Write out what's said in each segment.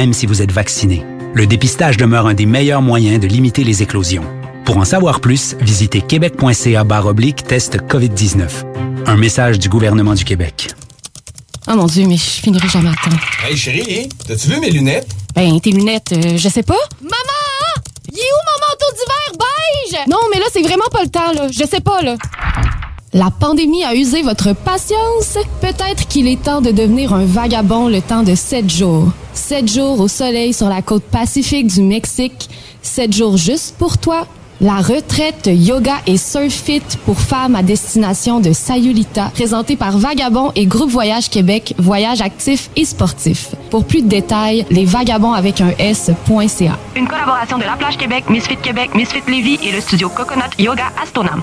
Même si vous êtes vacciné, le dépistage demeure un des meilleurs moyens de limiter les éclosions. Pour en savoir plus, visitez québec.ca oblique test COVID-19. Un message du gouvernement du Québec. Oh mon Dieu, mais je finirai jamais à temps. Hey chérie, t'as-tu vu mes lunettes? Ben, tes lunettes, euh, je sais pas. Maman! Il est où mon manteau d'hiver? Beige? Non, mais là, c'est vraiment pas le temps, là. Je sais pas, là. La pandémie a usé votre patience? Peut-être qu'il est temps de devenir un vagabond le temps de sept jours. Sept jours au soleil sur la côte pacifique du Mexique. Sept jours juste pour toi. La retraite yoga et surf fit pour femmes à destination de Sayulita, présentée par Vagabond et Groupe Voyage Québec, voyage actif et sportif. Pour plus de détails, les vagabonds avec un S.ca. Une collaboration de La Plage Québec, Misfit Québec, Misfit Lévis et le studio Coconut Yoga Astonam.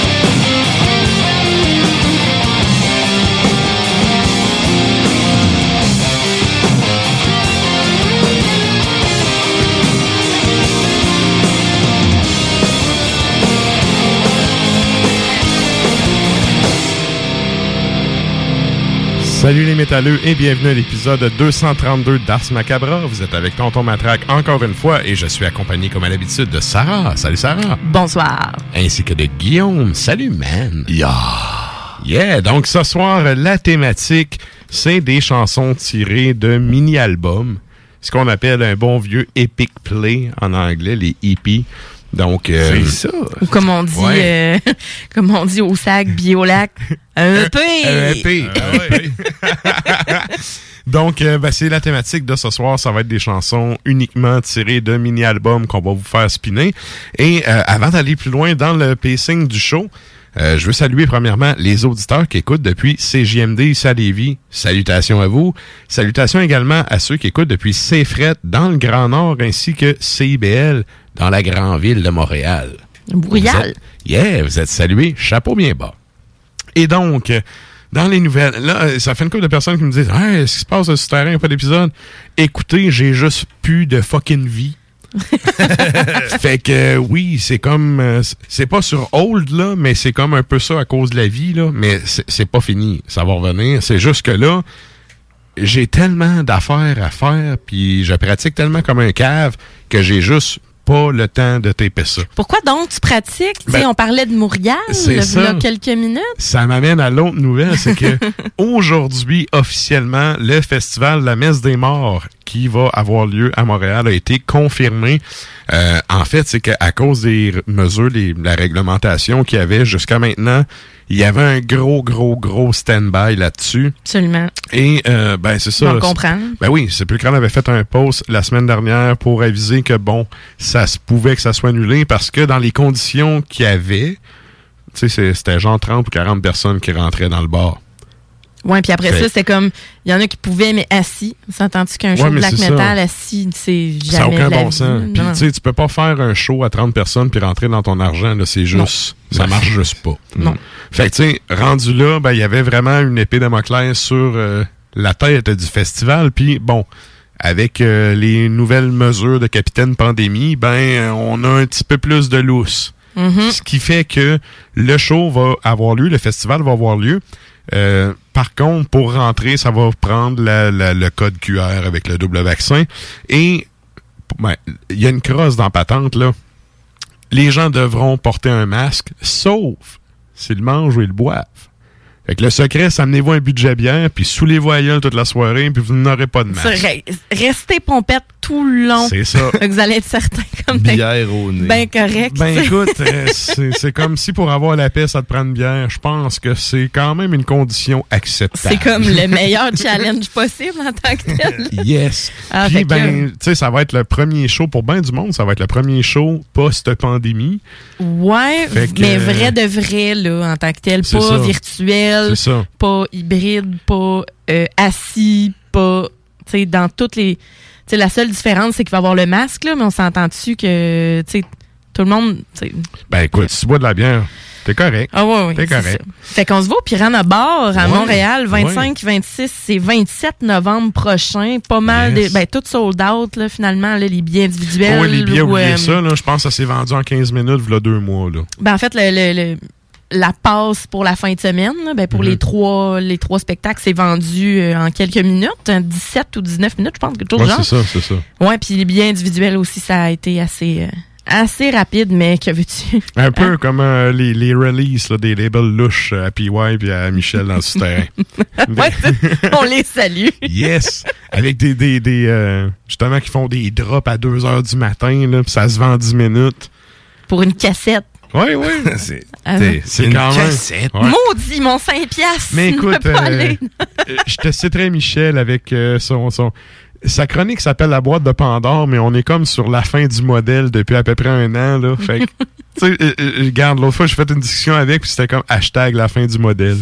Salut les métalleux et bienvenue à l'épisode 232 d'Ars Macabra. Vous êtes avec Tonton Matraque encore une fois et je suis accompagné comme à l'habitude de Sarah. Salut Sarah. Bonsoir. Ainsi que de Guillaume. Salut man. Yeah. Yeah. Donc ce soir, la thématique, c'est des chansons tirées de mini-albums. Ce qu'on appelle un bon vieux epic play en anglais, les EP. Donc, euh, c'est ça. Ou comme on dit, euh, comme on dit au sac, biolac, un EP. Un EP. Donc, euh, ben, c'est la thématique de ce soir. Ça va être des chansons uniquement tirées de mini-albums qu'on va vous faire spinner. Et euh, avant d'aller plus loin dans le pacing du show, euh, je veux saluer premièrement les auditeurs qui écoutent depuis CJMD ici à Lévis. Salutations à vous. Salutations également à ceux qui écoutent depuis CFRET dans le Grand Nord ainsi que CIBL dans la grande ville de Montréal. Montréal. Yeah, vous êtes salués. Chapeau bien bas. Et donc, dans les nouvelles, là, ça fait une couple de personnes qui me disent Hey, ce qui se passe sur ce terrain, pas d'épisode. Écoutez, j'ai juste plus de fucking vie. fait que oui, c'est comme euh, c'est pas sur hold là, mais c'est comme un peu ça à cause de la vie là, mais c'est pas fini, ça va revenir. C'est juste que là, j'ai tellement d'affaires à faire, puis je pratique tellement comme un cave que j'ai juste pas le temps de taper ça. Pourquoi donc tu pratiques? Ben, on parlait de Montréal il y a quelques minutes. Ça m'amène à l'autre nouvelle, c'est que aujourd'hui, officiellement, le festival La Messe des Morts qui va avoir lieu à Montréal a été confirmé. Euh, en fait, c'est qu'à cause des mesures, les, la réglementation qu'il y avait jusqu'à maintenant, il y avait un gros, gros, gros stand-by là-dessus. Absolument. Et euh, ben c'est ça. On comprend. Ben oui, c'est plus qu'on avait fait un post la semaine dernière pour aviser que bon, ça se pouvait que ça soit annulé parce que dans les conditions qu'il y avait, tu sais, c'était genre 30 ou 40 personnes qui rentraient dans le bar. Ouais, puis après ça, c'est comme, il y en a qui pouvaient, mais assis. S'entends-tu qu'un show Ouais, de black metal ça. assis, c'est jamais Ça n'a aucun bon vie. sens. Puis Non. tu sais, tu peux pas faire un show à 30 personnes puis rentrer dans ton argent, là, c'est juste, ça marche juste pas. Non. Fait que tu sais, rendu là, ben il y avait vraiment une épée Damoclès sur euh, la tête du festival, puis bon, avec euh, les nouvelles mesures de capitaine pandémie, ben on a un petit peu plus de lousse. Mhm. Ce qui fait que le show va avoir lieu, le festival va avoir lieu. Euh, par contre, pour rentrer, ça va prendre le code QR avec le double vaccin. Et ben, il y a une crosse dans patente, là. Les gens devront porter un masque, sauf s'ils mangent ou ils boivent. Fait que le secret, c'est amenez-vous un budget bière, puis sous les voyelles toute la soirée, puis vous n'aurez pas de masque. re- Restez pompette tout le long. C'est ça. vous allez être certain comme Bière au nez. Ben correct. Ben écoute, euh, c'est comme si pour avoir la paix, ça te prend une bière. Je pense que c'est quand même une condition acceptable. c'est comme le meilleur challenge possible en tant que tel. Yes. Ah, Puis que ben, tu sais, ça va être le premier show pour bien du monde. Ça va être le premier show post-pandémie. Ouais, que- mais vrai de vrai, là, en tant que tel. Pas ça. virtuel, C'est ça. pas hybride, pas euh, assis, pas. Tu sais, dans toutes les. Tu sais, la seule différence, c'est qu'il va y avoir le masque, là, mais on s'entend dessus que, tout le monde. Ben écoute, si tu bois de la bière, t'es correct. Ah ouais, ouais. T'es correct. ça. Fait qu'on se voit au Piranha Bar à Ouais, Montréal, 25, 26, c'est 27 novembre prochain. Pas mal Yes. de. Ben, tout sold out, là, finalement, là, les billets individuels. Oh, ouais, les billets, ou, oubliez euh, ça. Là, je pense que ça s'est vendu en 15 minutes, voilà deux mois. Là. Ben, en fait, le, le- le- la passe pour la fin de semaine, là, ben, pour Mhm. les trois les trois spectacles, c'est vendu euh, en quelques minutes, hein, 17 ou 19 minutes, je pense, quelque chose Ouais, genre. c'est ça, c'est ça. Ouais, puis les billets individuels aussi, ça a été assez, euh, assez rapide, mais que veux-tu? Un peu comme euh, les, les releases là, des labels louches à PY et à Michel dans le souterrain. On les salue. Yes! Avec des, des, des euh, justement, qui font des drops à 2 heures du matin, là, puis ça se vend en 10 minutes. Pour une cassette. Oui, oui. c'est Ah, c'est- c'est une quand même. cassette. Ouais. Maudit, mon 5 piastres. Mais écoute, euh, euh, je te citerai Michel avec euh, son, son. Sa chronique s'appelle La boîte de Pandore, mais on est comme sur la fin du modèle depuis à peu près un an. Là. Fait que, tu sais, euh, euh, regarde, l'autre fois, j'ai fait une discussion avec, puis c'était comme hashtag la fin du modèle.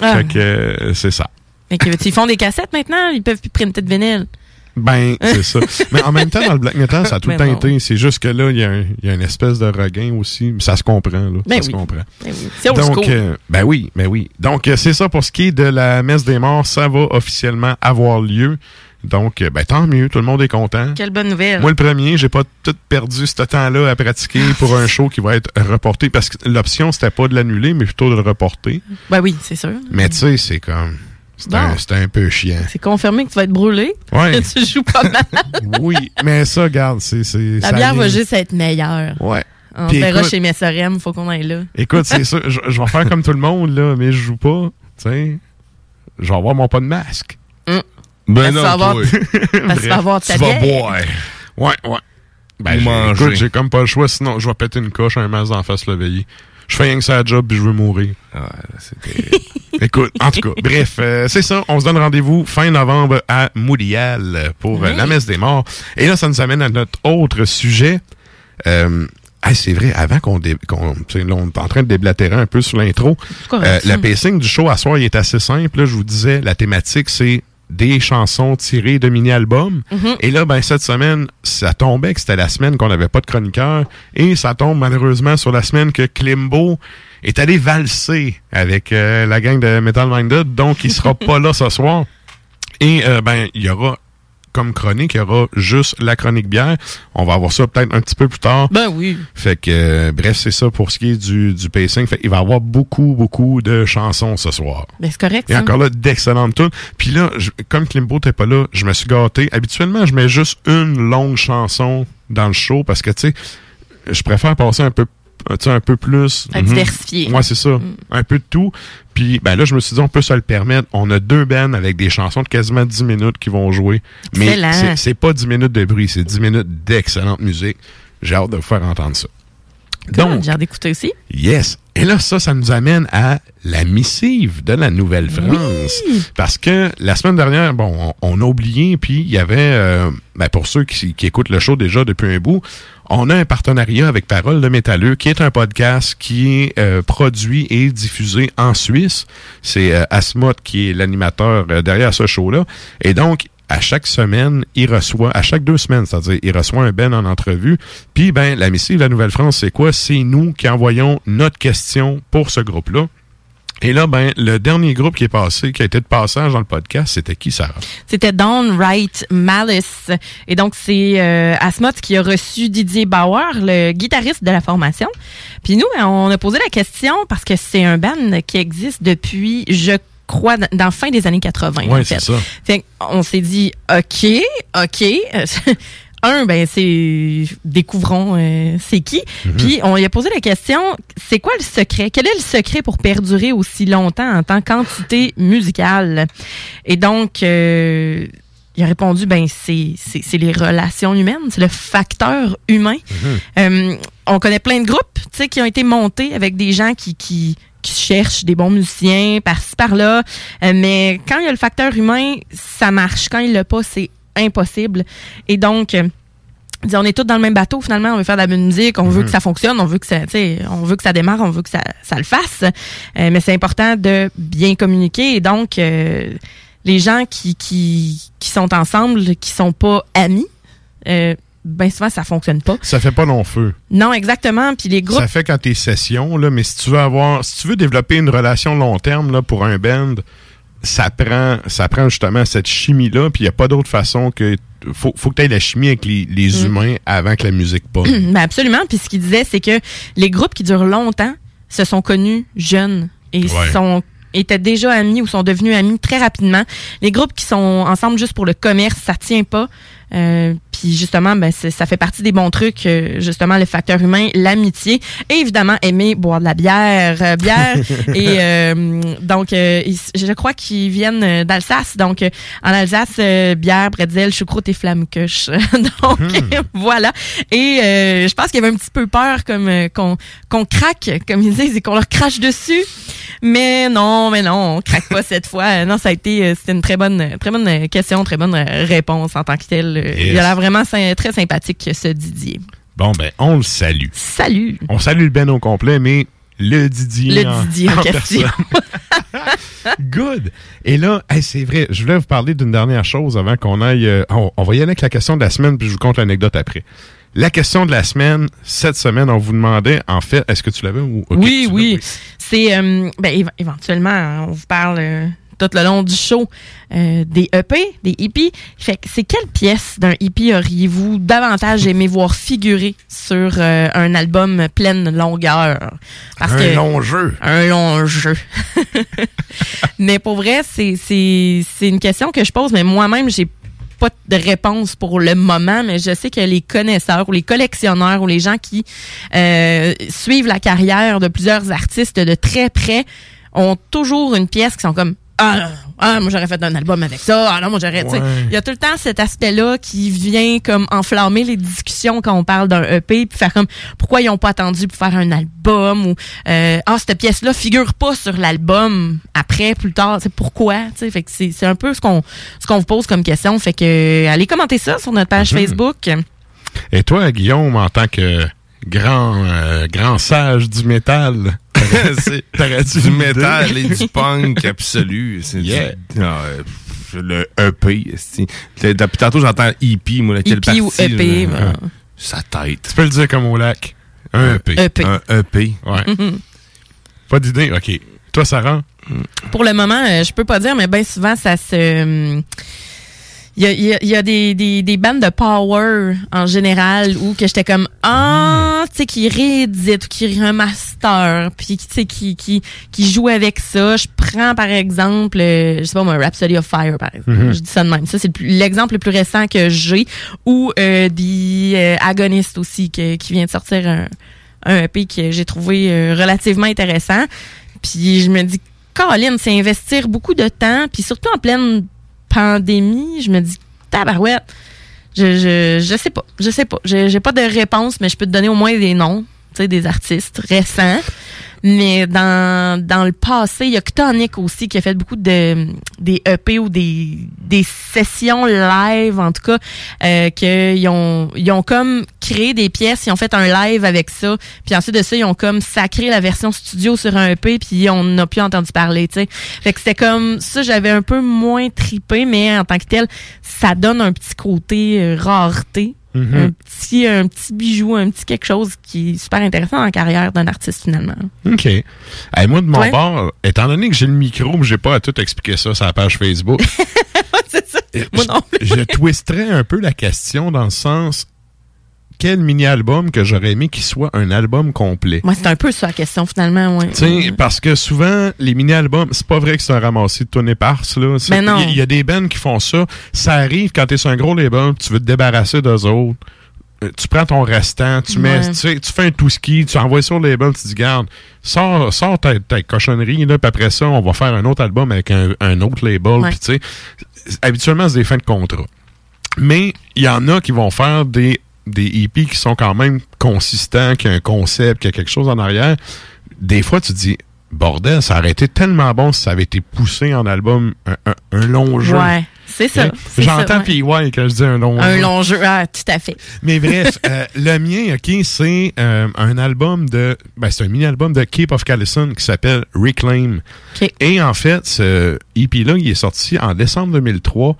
Ah. Fait que euh, c'est ça. Mais? Ils font des cassettes maintenant? Ils peuvent plus printer de vinyle. Ben, c'est ça. Mais en même temps, dans le black metal, ça a tout le temps été. C'est juste que là, il y, a y une espèce de regain aussi. Mais ça se comprend, là. Ben ça se comprend. Ben oui. Donc, euh, ben oui, ben oui. Donc, euh, c'est ça pour ce qui est de la messe des morts. Ça va officiellement avoir lieu. Donc, euh, ben tant mieux. Tout le monde est content. Quelle bonne nouvelle. Moi, le premier, j'ai pas tout perdu ce temps-là à pratiquer pour un show qui va être reporté parce que l'option, c'était pas de l'annuler, mais plutôt de le reporter. Ben oui, c'est sûr. Mais tu sais, c'est comme. C'est un, c'est un peu chiant. C'est confirmé que tu vas être brûlé. Ouais. tu joues pas mal. oui, mais ça, regarde, c'est. c'est- La ça bière va juste être meilleure. Ouais. On Puis verra écoute- chez Messorem, faut qu'on aille là. Écoute, c'est ça. Je, je vais faire comme tout le monde, là, mais je joue pas. Tu sais. Je vais avoir mon pas de masque. Hum. Ben non, tu vas avoir- toi. Parce Bref, vas avoir ta Tu vas boire. Ouais, ouais. Ben, manger. écoute, j'ai comme pas le choix, sinon je vais péter une coche, un masque d'en face le veiller. Je fais rien que ça à job puis je veux mourir. Ah, c'était. Écoute, en tout cas, bref, euh, c'est ça. On se donne rendez-vous fin novembre à Montréal pour euh, Oui. la messe des morts. Et là, ça nous amène à notre autre sujet. Euh, hey, c'est vrai, avant qu'on... dé- qu'on tu sais, là, on est en train de déblatérer un peu sur l'intro. Euh, ça? le pacing du show à soir, il est assez simple. Là, je vous disais, la thématique, c'est des chansons tirées de mini-albums. Mhm. Et là, ben, cette semaine, ça tombait que c'était la semaine qu'on n'avait pas de chroniqueur. Et ça tombe malheureusement sur la semaine que Klimbo est allé valser avec euh, la gang de Metal Minded. Donc, il sera pas là ce soir. Et euh, ben, il y aura comme chronique, il y aura juste la chronique bière. On va avoir ça peut-être un petit peu plus tard. Ben oui. Fait que, euh, bref, c'est ça pour ce qui est du, du pacing. Fait qu'il va y avoir beaucoup, beaucoup de chansons ce soir. Ben c'est correct, Et ça. encore là, d'excellentes tunes. Puis là, je- comme Klimbo t'es pas là, je me suis gâté. Habituellement, je mets juste une longue chanson dans le show parce que, tu sais, je préfère passer un peu tu sais, un peu plus... À diversifier. Ouais, c'est ça. Un peu de tout. Puis ben là, je me suis dit, on peut se le permettre. On a deux bands avec des chansons de quasiment 10 minutes qui vont jouer. Mais c'est pas 10 minutes de bruit, c'est 10 minutes d'excellente musique. J'ai hâte de vous faire entendre ça. Donc, J'ai d'écouter aussi. Yes. Et là, ça, ça nous amène à la missive de la Nouvelle-France. Parce que la semaine dernière, bon, on, on a oublié, puis il y avait, euh, ben, pour ceux qui, qui écoutent le show déjà depuis un bout, on a un partenariat avec Parole de Métalleux, qui est un podcast qui est euh, produit et diffusé en Suisse. C'est euh, Asmod qui est l'animateur euh, derrière ce show-là. Et donc, à chaque semaine, il reçoit, à chaque deux semaines, c'est-à-dire, il reçoit un Ben en entrevue. Puis, ben, la missive de la Nouvelle-France, c'est quoi? C'est nous qui envoyons notre question pour ce groupe-là. Et là, ben, le dernier groupe qui est passé, qui a été de passage dans le podcast, c'était qui, Sarah? C'était Downright Malice. Et donc, c'est euh, Asmod qui a reçu Didier Bauer, le guitariste de la formation. Puis nous, on a posé la question parce que c'est un band qui existe depuis, je crois, dans fin des années 80. Ouais, en c'est fait. ça. Fait on s'est dit, OK, OK. Un, ben c'est découvrons euh, c'est qui. Puis on lui a posé la question, c'est quoi le secret? Quel est le secret pour perdurer aussi longtemps en tant qu'entité musicale? Et donc euh, il a répondu ben c'est c'est c'est les relations humaines, c'est le facteur humain. Euh, on connaît plein de groupes, tu sais, qui ont été montés avec des gens qui qui qui cherchent des bons musiciens par-ci par-là, Euh, mais quand il y a le facteur humain, ça marche. Quand il l'a pas, c'est impossible. Et donc euh, on est tous dans le même bateau finalement, on veut faire de la bonne musique, on veut que ça fonctionne, on veut que ça, on veut que ça démarre, on veut que ça, ça le fasse. Euh, mais c'est important de bien communiquer et donc euh, les gens qui, qui, qui sont ensemble, qui sont pas amis, euh, ben souvent ça fonctionne pas. Ça fait pas long feu. Non, exactement. Puis les groupes, Ça fait quand t'es session, là, mais si tu veux avoir, si tu veux développer une relation long terme, là, pour un band, ça prend, ça prend justement cette chimie-là, puis il n'y a pas d'autre façon que, faut, faut que tu aies la chimie avec les, les Mm. humains avant que la musique pogne. Ben absolument. Puis ce qu'il disait, c'est que les groupes qui durent longtemps se sont connus jeunes et Ouais. sont étaient déjà amis ou sont devenus amis très rapidement. Les groupes qui sont ensemble juste pour le commerce, ça tient pas. Euh, puis justement, ben ça fait partie des bons trucs, euh, justement le facteur humain, l'amitié, et évidemment aimer boire de la bière, euh, bière. et euh, donc, euh, ils- je crois qu'ils viennent euh, d'Alsace. Donc, euh, en Alsace, euh, bière, bretzel, choucroute et flammekuche. donc voilà. Et euh, je pense qu'il y avait un petit peu peur comme euh, qu'on qu'on craque, comme ils disent, et qu'on leur crache dessus. Mais non, mais non, on craque pas cette fois. Non, ça a été, c'était une très bonne, très bonne question, très bonne réponse en tant que telle. Euh, Il a l'air vraiment très sympathique, ce Didier. Bon, ben, on le salue. Salut! On salue le Ben au complet, mais le Didier. Le en- Didier en en question. Good. Et là, hey, c'est vrai, je voulais vous parler d'une dernière chose avant qu'on aille. euh, on, on va y aller avec la question de la semaine, puis je vous conte l'anecdote après. La question de la semaine, cette semaine, on vous demandait, en fait, est-ce que tu l'avais ou. oui, oui. C'est euh, ben, éve- éventuellement, hein, on vous parle euh, tout le long du show euh, des EP, des hippies. Fait que c'est quelle pièce d'un hippie auriez-vous davantage aimé voir figurer sur euh, un album pleine longueur? Un long jeu. Un long jeu. mais pour vrai, c'est c'est c'est une question que je pose, mais moi-même j'ai pas de réponse pour le moment, mais je sais que les connaisseurs ou les collectionneurs ou les gens qui euh, suivent la carrière de plusieurs artistes de très près ont toujours une pièce qui sont comme ah, non, ah moi j'aurais fait un album avec ça ah non moi j'aurais tu sais, Ouais. il y a tout le temps cet aspect là qui vient comme enflammer les discussions quand on parle d'un EP puis faire comme pourquoi ils ont pas attendu pour faire un album ou euh, ah cette pièce là figure pas sur l'album après plus tard c'est pourquoi tu sais? Fait que c'est c'est un peu ce qu'on ce qu'on vous pose comme question fait que allez commenter ça sur notre page Mhm. Facebook Et toi, Guillaume, en tant que grand, euh, grand sage du métal, c'est du métal et du punk absolu. C'est du-. Ah, euh, le EP. Depuis tantôt, j'entends EP, moi, laquelle EP ou partie? EP, là? ben. Sa tête. Tu peux le dire comme au lac. Un EP. EP. Un EP. Ouais. Mhm. Pas d'idée? OK. Toi, Sarah? Pour le moment, euh, je peux pas dire, mais bien souvent, ça se. Il y a, y a- y a des, des, des bandes de power en général où que j'étais comme ah tu sais qui réédite ou qui remaster puis tu sais qui qui qui joue avec ça je prends par exemple euh, je sais pas moi Rhapsody of Fire par exemple Mhm. je dis ça de même ça c'est l'exemple le plus récent que j'ai ou euh, des euh, Agonist aussi que- qui vient de sortir un un EP que j'ai trouvé euh, relativement intéressant. Puis je me dis, Colin, c'est investir beaucoup de temps, puis surtout en pleine pandémie, je me dis, tabarouette. Je, je, je sais pas, je sais pas. J'ai pas de réponse, mais je peux te donner au moins des noms, tu sais, des artistes récents. Mais dans, dans le passé, il y a Ctonic aussi qui a fait beaucoup de des EP ou des, des sessions live, en tout cas, euh, qu'ils ont, ils ont comme créé des pièces, ils ont fait un live avec ça. Puis ensuite de ça, ils ont comme sacré la version studio sur un EP, puis on n'a plus entendu parler, tu sais. Fait que c'était comme ça, j'avais un peu moins tripé, mais en tant que tel, ça donne un petit côté euh, rareté. Mhm. Un petit un petit bijou, un petit quelque chose qui est super intéressant dans la carrière d'un artiste finalement. OK. Hey, moi, de mon Ouais. bord, étant donné que j'ai le micro, j'ai pas à tout expliquer ça sur la page Facebook. ça. Moi non. je twisterais un peu la question dans le sens quel mini-album que j'aurais aimé qu'il soit un album complet? Moi, c'est un peu ça la question finalement, ouais. Tu sais, parce que souvent, les mini-albums, c'est pas vrai que c'est un ramassis de tonnes éparses, là. Mais non. Il y, a des bands qui font ça. Ça arrive quand t'es sur un gros label, tu veux te débarrasser d'eux autres. Euh, Tu prends ton restant, tu mets, Ouais. tu, sais, tu fais un tout ski, tu envoies sur le label, tu dis, garde, sors, sors ta, ta cochonnerie, là, puis après ça, on va faire un autre album avec un, un autre label, puis tu sais, habituellement, c'est des fins de contrat. Mais il y en a qui vont faire des, des EP qui sont quand même consistants, qui ont un concept, qui a quelque chose en arrière. Des fois, tu te dis, bordel, ça aurait été tellement bon si ça avait été poussé en album un, un- un long jeu. Ouais, c'est ça. Hein? J'entends ça, ouais. PY quand je dis un long Un jeu. long jeu, ah, tout à fait. Mais bref, euh, le mien, OK, c'est euh, un album de... Ben, c'est un mini-album de Cape of Callison qui s'appelle Reclaim. OK. Et en fait, ce EP-là, il est sorti en décembre 2003.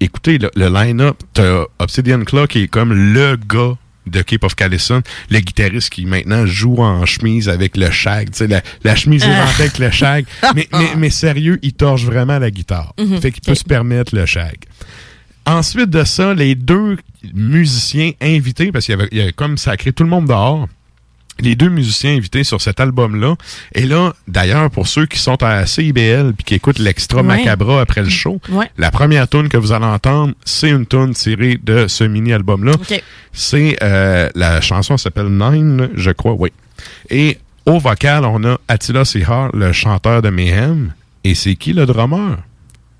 Écoutez, le, le line-up, t'as Obsidian Claw qui est comme le gars de Cape of Callison, le guitariste qui maintenant joue en chemise avec le shag, tu sais, la, la chemise Ah. éventée avec le shag. Mais, mais, mais sérieux, il torche vraiment la guitare. Mhm, Fait qu'il peut se permettre le shag. Ensuite de ça, les deux musiciens invités, parce qu'il y y avait comme sacré tout le monde dehors, les deux musiciens invités sur cet album-là. Et là, d'ailleurs, pour ceux qui sont à CIBL puis qui écoutent l'extra Ouais. macabra après le show, la première tune que vous allez entendre, c'est une tune tirée de ce mini-album-là. C'est euh, la chanson s'appelle Nine, je crois, oui. Et au vocal, on a Attila Sihar, le chanteur de Mayhem. Et c'est qui le drummer?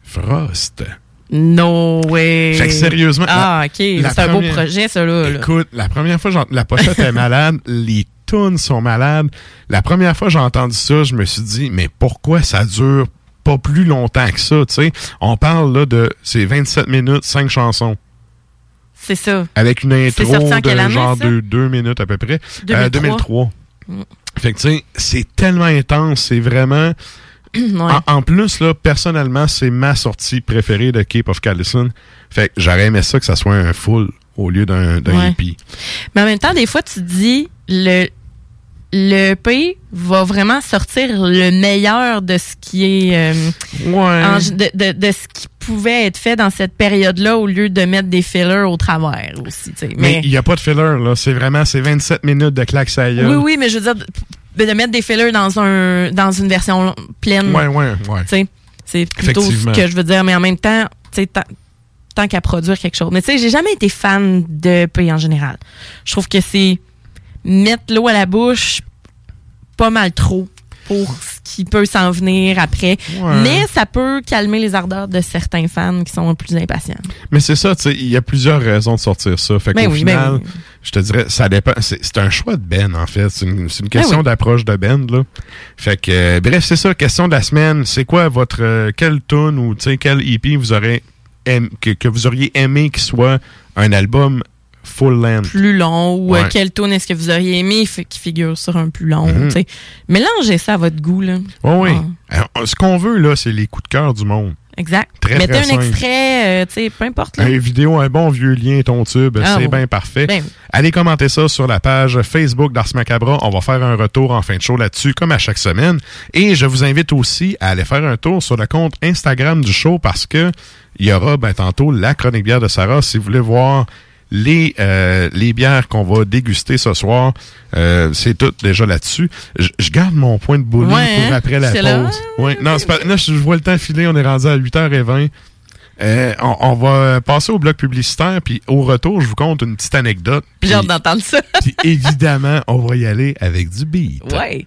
Frost. No way. Fait que sérieusement, Ah, OK. C'est un beau projet, ça, là. Écoute, la première fois, la pochette est malade, les tunes sont malades. La première fois que j'ai entendu ça, je me suis dit, mais pourquoi ça dure pas plus longtemps que ça, tu sais? On parle là de, c'est 27 minutes, 5 chansons. C'est ça. Avec une intro de année, genre de 2 minutes à peu près. 2003. Euh, 2003. Mm. Fait que tu sais, c'est tellement intense, c'est vraiment... Ouais. En, en plus, là, personnellement, c'est ma sortie préférée de Cape of Callison. Fait que j'aurais aimé ça que ça soit un full au lieu d'un d'un Ouais. EP. Mais en même temps, des fois, tu te dis, le, le EP va vraiment sortir le meilleur de ce qui est. euh, en- de, de- de ce qui pouvait être fait dans cette période-là au lieu de mettre des fillers au travers aussi. tu sais. Mais il n'y a pas de filler, là. C'est vraiment, c'est 27 minutes de claque gueule. oui, oui, mais je veux dire, de, de mettre des fillers dans, un, dans une version pleine. Ouais, ouais, ouais. Tu sais, c'est plutôt ce que je veux dire, mais en même temps, tu sais, tant, qu'à produire quelque chose. Mais tu sais, j'ai jamais été fan de EP en général. Je trouve que c'est mettre l'eau à la bouche pas mal trop pour ce qui peut s'en venir après. Ouais. Mais ça peut calmer les ardeurs de certains fans qui sont plus impatients. Mais c'est ça, tu sais, il y a plusieurs raisons de sortir ça. Fait Ben qu'au oui, ben final, oui. je te dirais, ça dépend. C'est un choix de Ben, en fait. C'est une, question Ben oui. d'approche de Ben, là. Fait que, euh, bref, c'est ça, question de la semaine. C'est quoi votre, euh, quel tune ou, tu sais, quel EP vous aurez aim- que, que vous auriez aimé qu'il soit un album full length? Plus long ou euh, Ouais. quel tune est-ce que vous auriez aimé qui figure sur un plus long. Mhm. sais. Mélangez ça à votre goût. Là. Oui, oui. Ah. Ce qu'on veut, là, c'est les coups de cœur du monde. Exact. Très, Mettez très un simple. extrait, euh, tu sais, peu importe. Là. Un vidéo, un bon vieux lien, ton tube, Ah, c'est oui. bien parfait. Ben oui. Allez commenter ça sur la page Facebook d'Ars Macabra. On va faire un retour en fin de show là-dessus, comme à chaque semaine. Et je vous invite aussi à aller faire un tour sur le compte Instagram du show parce que il y aura ben, tantôt la chronique bière de Sarah. Si vous voulez voir les, euh, les bières qu'on va déguster ce soir, euh, c'est tout déjà là-dessus. Je garde mon point de bowling Ouais, pour hein? après la pause. Ouais. Non, pas, là, je vois le temps filer. On est rendu à 8h20. Euh, on, on va passer au bloc publicitaire, puis au retour, je vous conte une petite anecdote. J'ai hâte d'entendre ça. Puis évidemment, on va y aller avec du beat. Ouais.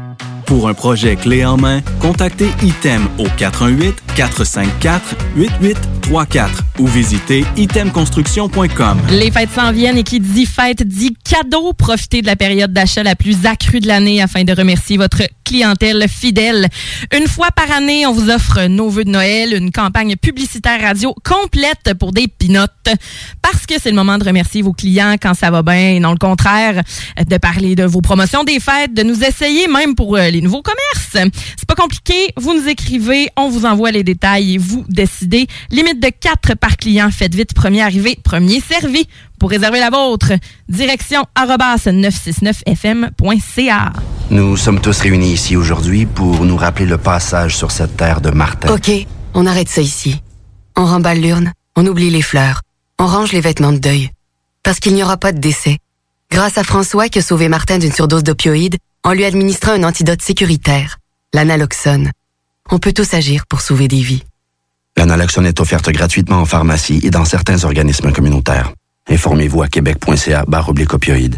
Pour un projet clé en main, contactez ITEM au 418-454-8834 ou visitez itemconstruction.com. Les fêtes s'en viennent et qui dit fête dit cadeau. Profitez de la période d'achat la plus accrue de l'année afin de remercier votre clientèle fidèle. Une fois par année, on vous offre nos vœux de Noël, une campagne publicitaire radio complète pour des pinottes. Parce que c'est le moment de remercier vos clients quand ça va bien et non le contraire, de parler de vos promotions des fêtes, de nous essayer même pour euh, les nouveaux commerces. C'est pas compliqué, vous nous écrivez, on vous envoie les détails et vous décidez. Limite de 4 par client, faites vite, premier arrivé, premier servi. Pour réserver la vôtre, direction arrobas 969fm.ca. Nous sommes tous réunis ici aujourd'hui pour nous rappeler le passage sur cette terre de Martin. Ok, on arrête ça ici. On remballe l'urne, on oublie les fleurs, on range les vêtements de deuil. Parce qu'il n'y aura pas de décès. Grâce à François qui a sauvé Martin d'une surdose d'opioïdes en lui administrant un antidote sécuritaire, l'analoxone. On peut tous agir pour sauver des vies. La naloxone est offerte gratuitement en pharmacie et dans certains organismes communautaires. Informez-vous à québec.ca barre opioïdes.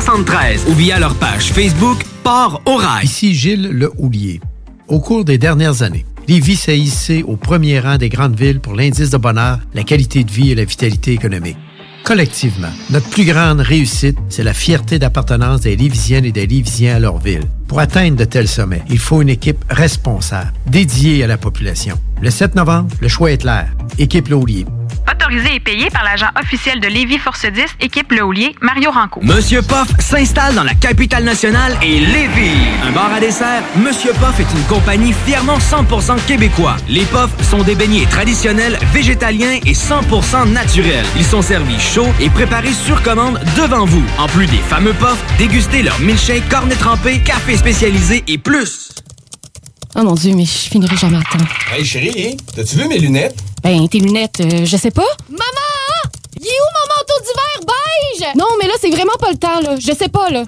73 ou via leur page Facebook Port au Rail. Ici Gilles Le Houlier. Au cours des dernières années, Lévis s'est hissé au premier rang des grandes villes pour l'indice de bonheur, la qualité de vie et la vitalité économique. Collectivement, notre plus grande réussite, c'est la fierté d'appartenance des Lévisiennes et des Lévisiens à leur ville. Pour atteindre de tels sommets, il faut une équipe responsable, dédiée à la population. Le 7 novembre, le choix est clair. Équipe Laulier. Autorisé et payé par l'agent officiel de Lévis Force 10, équipe Le Houlier, Mario Ranco. Monsieur Poff s'installe dans la capitale nationale et Lévis. Un bar à dessert, Monsieur Poff est une compagnie fièrement 100% québécois. Les Poffs sont des beignets traditionnels, végétaliens et 100% naturels. Ils sont servis chauds et préparés sur commande devant vous. En plus des fameux Poffs, dégustez leur milkshake, cornet trempé, café spécialisé et plus. Oh mon Dieu, mais je finirai jamais à temps. Hey chérie, t'as-tu vu mes lunettes? Ben, tes lunettes, euh, je sais pas. Maman! Il est où mon manteau d'hiver? Beige? Non, mais là, c'est vraiment pas le temps, là. Je sais pas, là.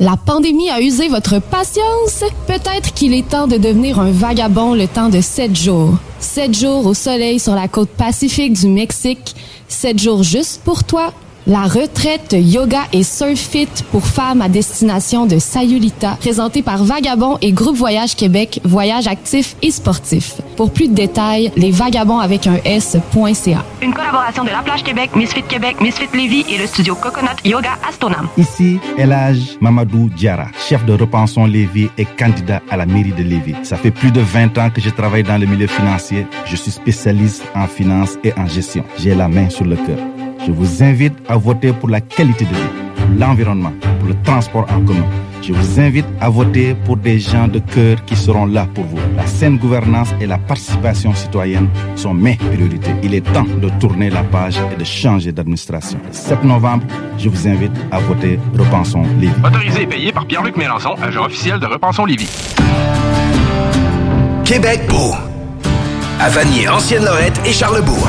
La pandémie a usé votre patience? Peut-être qu'il est temps de devenir un vagabond le temps de sept jours. Sept jours au soleil sur la côte pacifique du Mexique. Sept jours juste pour toi. La retraite yoga et surf fit pour femmes à destination de Sayulita, présentée par Vagabond et Groupe Voyage Québec, voyage actif et sportif. Pour plus de détails, les vagabonds avec un S.ca. Une collaboration de La Plage Québec, Misfit Québec, Misfit Lévis et le studio Coconut Yoga Astonam. Ici, Elage Mamadou Diara, chef de Repensons Lévis et candidat à la mairie de Lévis. Ça fait plus de 20 ans que je travaille dans le milieu financier. Je suis spécialiste en finance et en gestion. J'ai la main sur le cœur. Je vous invite à voter pour la qualité de vie, pour l'environnement, pour le transport en commun. Je vous invite à voter pour des gens de cœur qui seront là pour vous. La saine gouvernance et la participation citoyenne sont mes priorités. Il est temps de tourner la page et de changer d'administration. Le 7 novembre, je vous invite à voter Repensons Lévis. Autorisé et payé par Pierre-Luc Mélenchon, agent officiel de Repensons Lévis. Québec beau. À Vanier, Ancienne-Lorette et Charlebourg.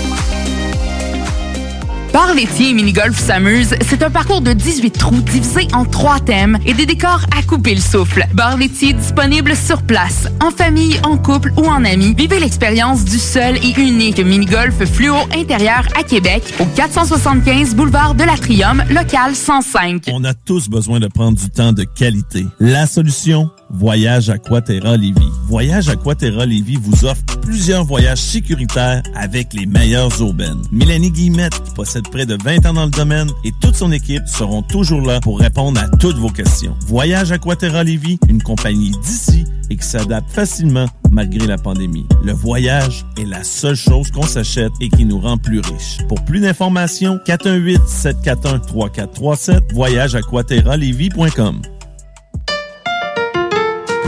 Bar laitier et mini-golf s'amuse, c'est un parcours de 18 trous divisé en trois thèmes et des décors à couper le souffle. Bar laitier disponible sur place, en famille, en couple ou en amis. Vivez l'expérience du seul et unique mini-golf fluo intérieur à Québec au 475 boulevard de l'Atrium, local 105. On a tous besoin de prendre du temps de qualité. La solution Voyage Aquaterra Lévis. Voyage Aquaterra Lévis vous offre plusieurs voyages sécuritaires avec les meilleures aubaines. Mélanie Guillemette, qui près de 20 ans dans le domaine, et toute son équipe seront toujours là pour répondre à toutes vos questions. Voyage Aquaterra Lévis, une compagnie d'ici et qui s'adapte facilement malgré la pandémie. Le voyage est la seule chose qu'on s'achète et qui nous rend plus riches. Pour plus d'informations, 418-741-3437, voyageaquaterralévis.com.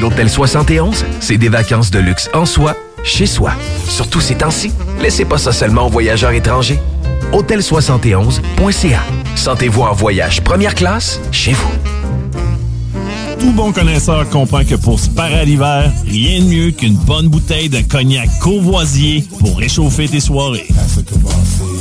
L'Hôtel 71, c'est des vacances de luxe en soi, chez soi. Surtout ces temps-ci, laissez pas ça seulement aux voyageurs étrangers. Hôtel71.ca. Sentez-vous en voyage première classe chez vous. Tout bon connaisseur comprend que pour se parer à l'hiver, rien de mieux qu'une bonne bouteille de cognac Courvoisier pour réchauffer tes soirées.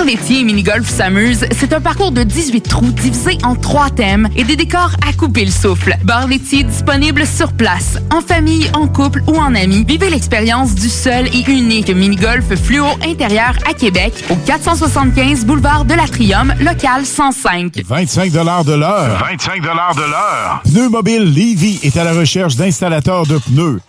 Bar laitier et mini-golf s'amuse, c'est un parcours de 18 trous divisé en trois thèmes et des décors à couper le souffle. Bar laitier disponible sur place, en famille, en couple ou en amis. Vivez l'expérience du seul et unique mini-golf fluo intérieur à Québec au 475 boulevard de l'Atrium, local 105. 25 de l'heure. 25 de l'heure. Pneu Mobile Levy est à la recherche d'installateurs de pneus.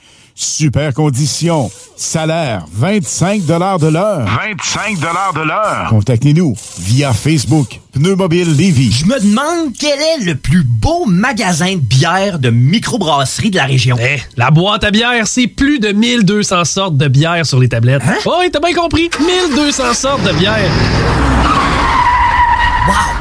Super conditions. Salaire 25 de l'heure. 25 de l'heure. Contactez-nous via Facebook. Pneu Mobile Lévis. Je me demande quel est le plus beau magasin de bière de microbrasserie de la région. Eh, la boîte à bière, c'est plus de 1200 sortes de bière sur les tablettes. Hein? Oh, oui, t'as bien compris. 1200 sortes de bière. Wow!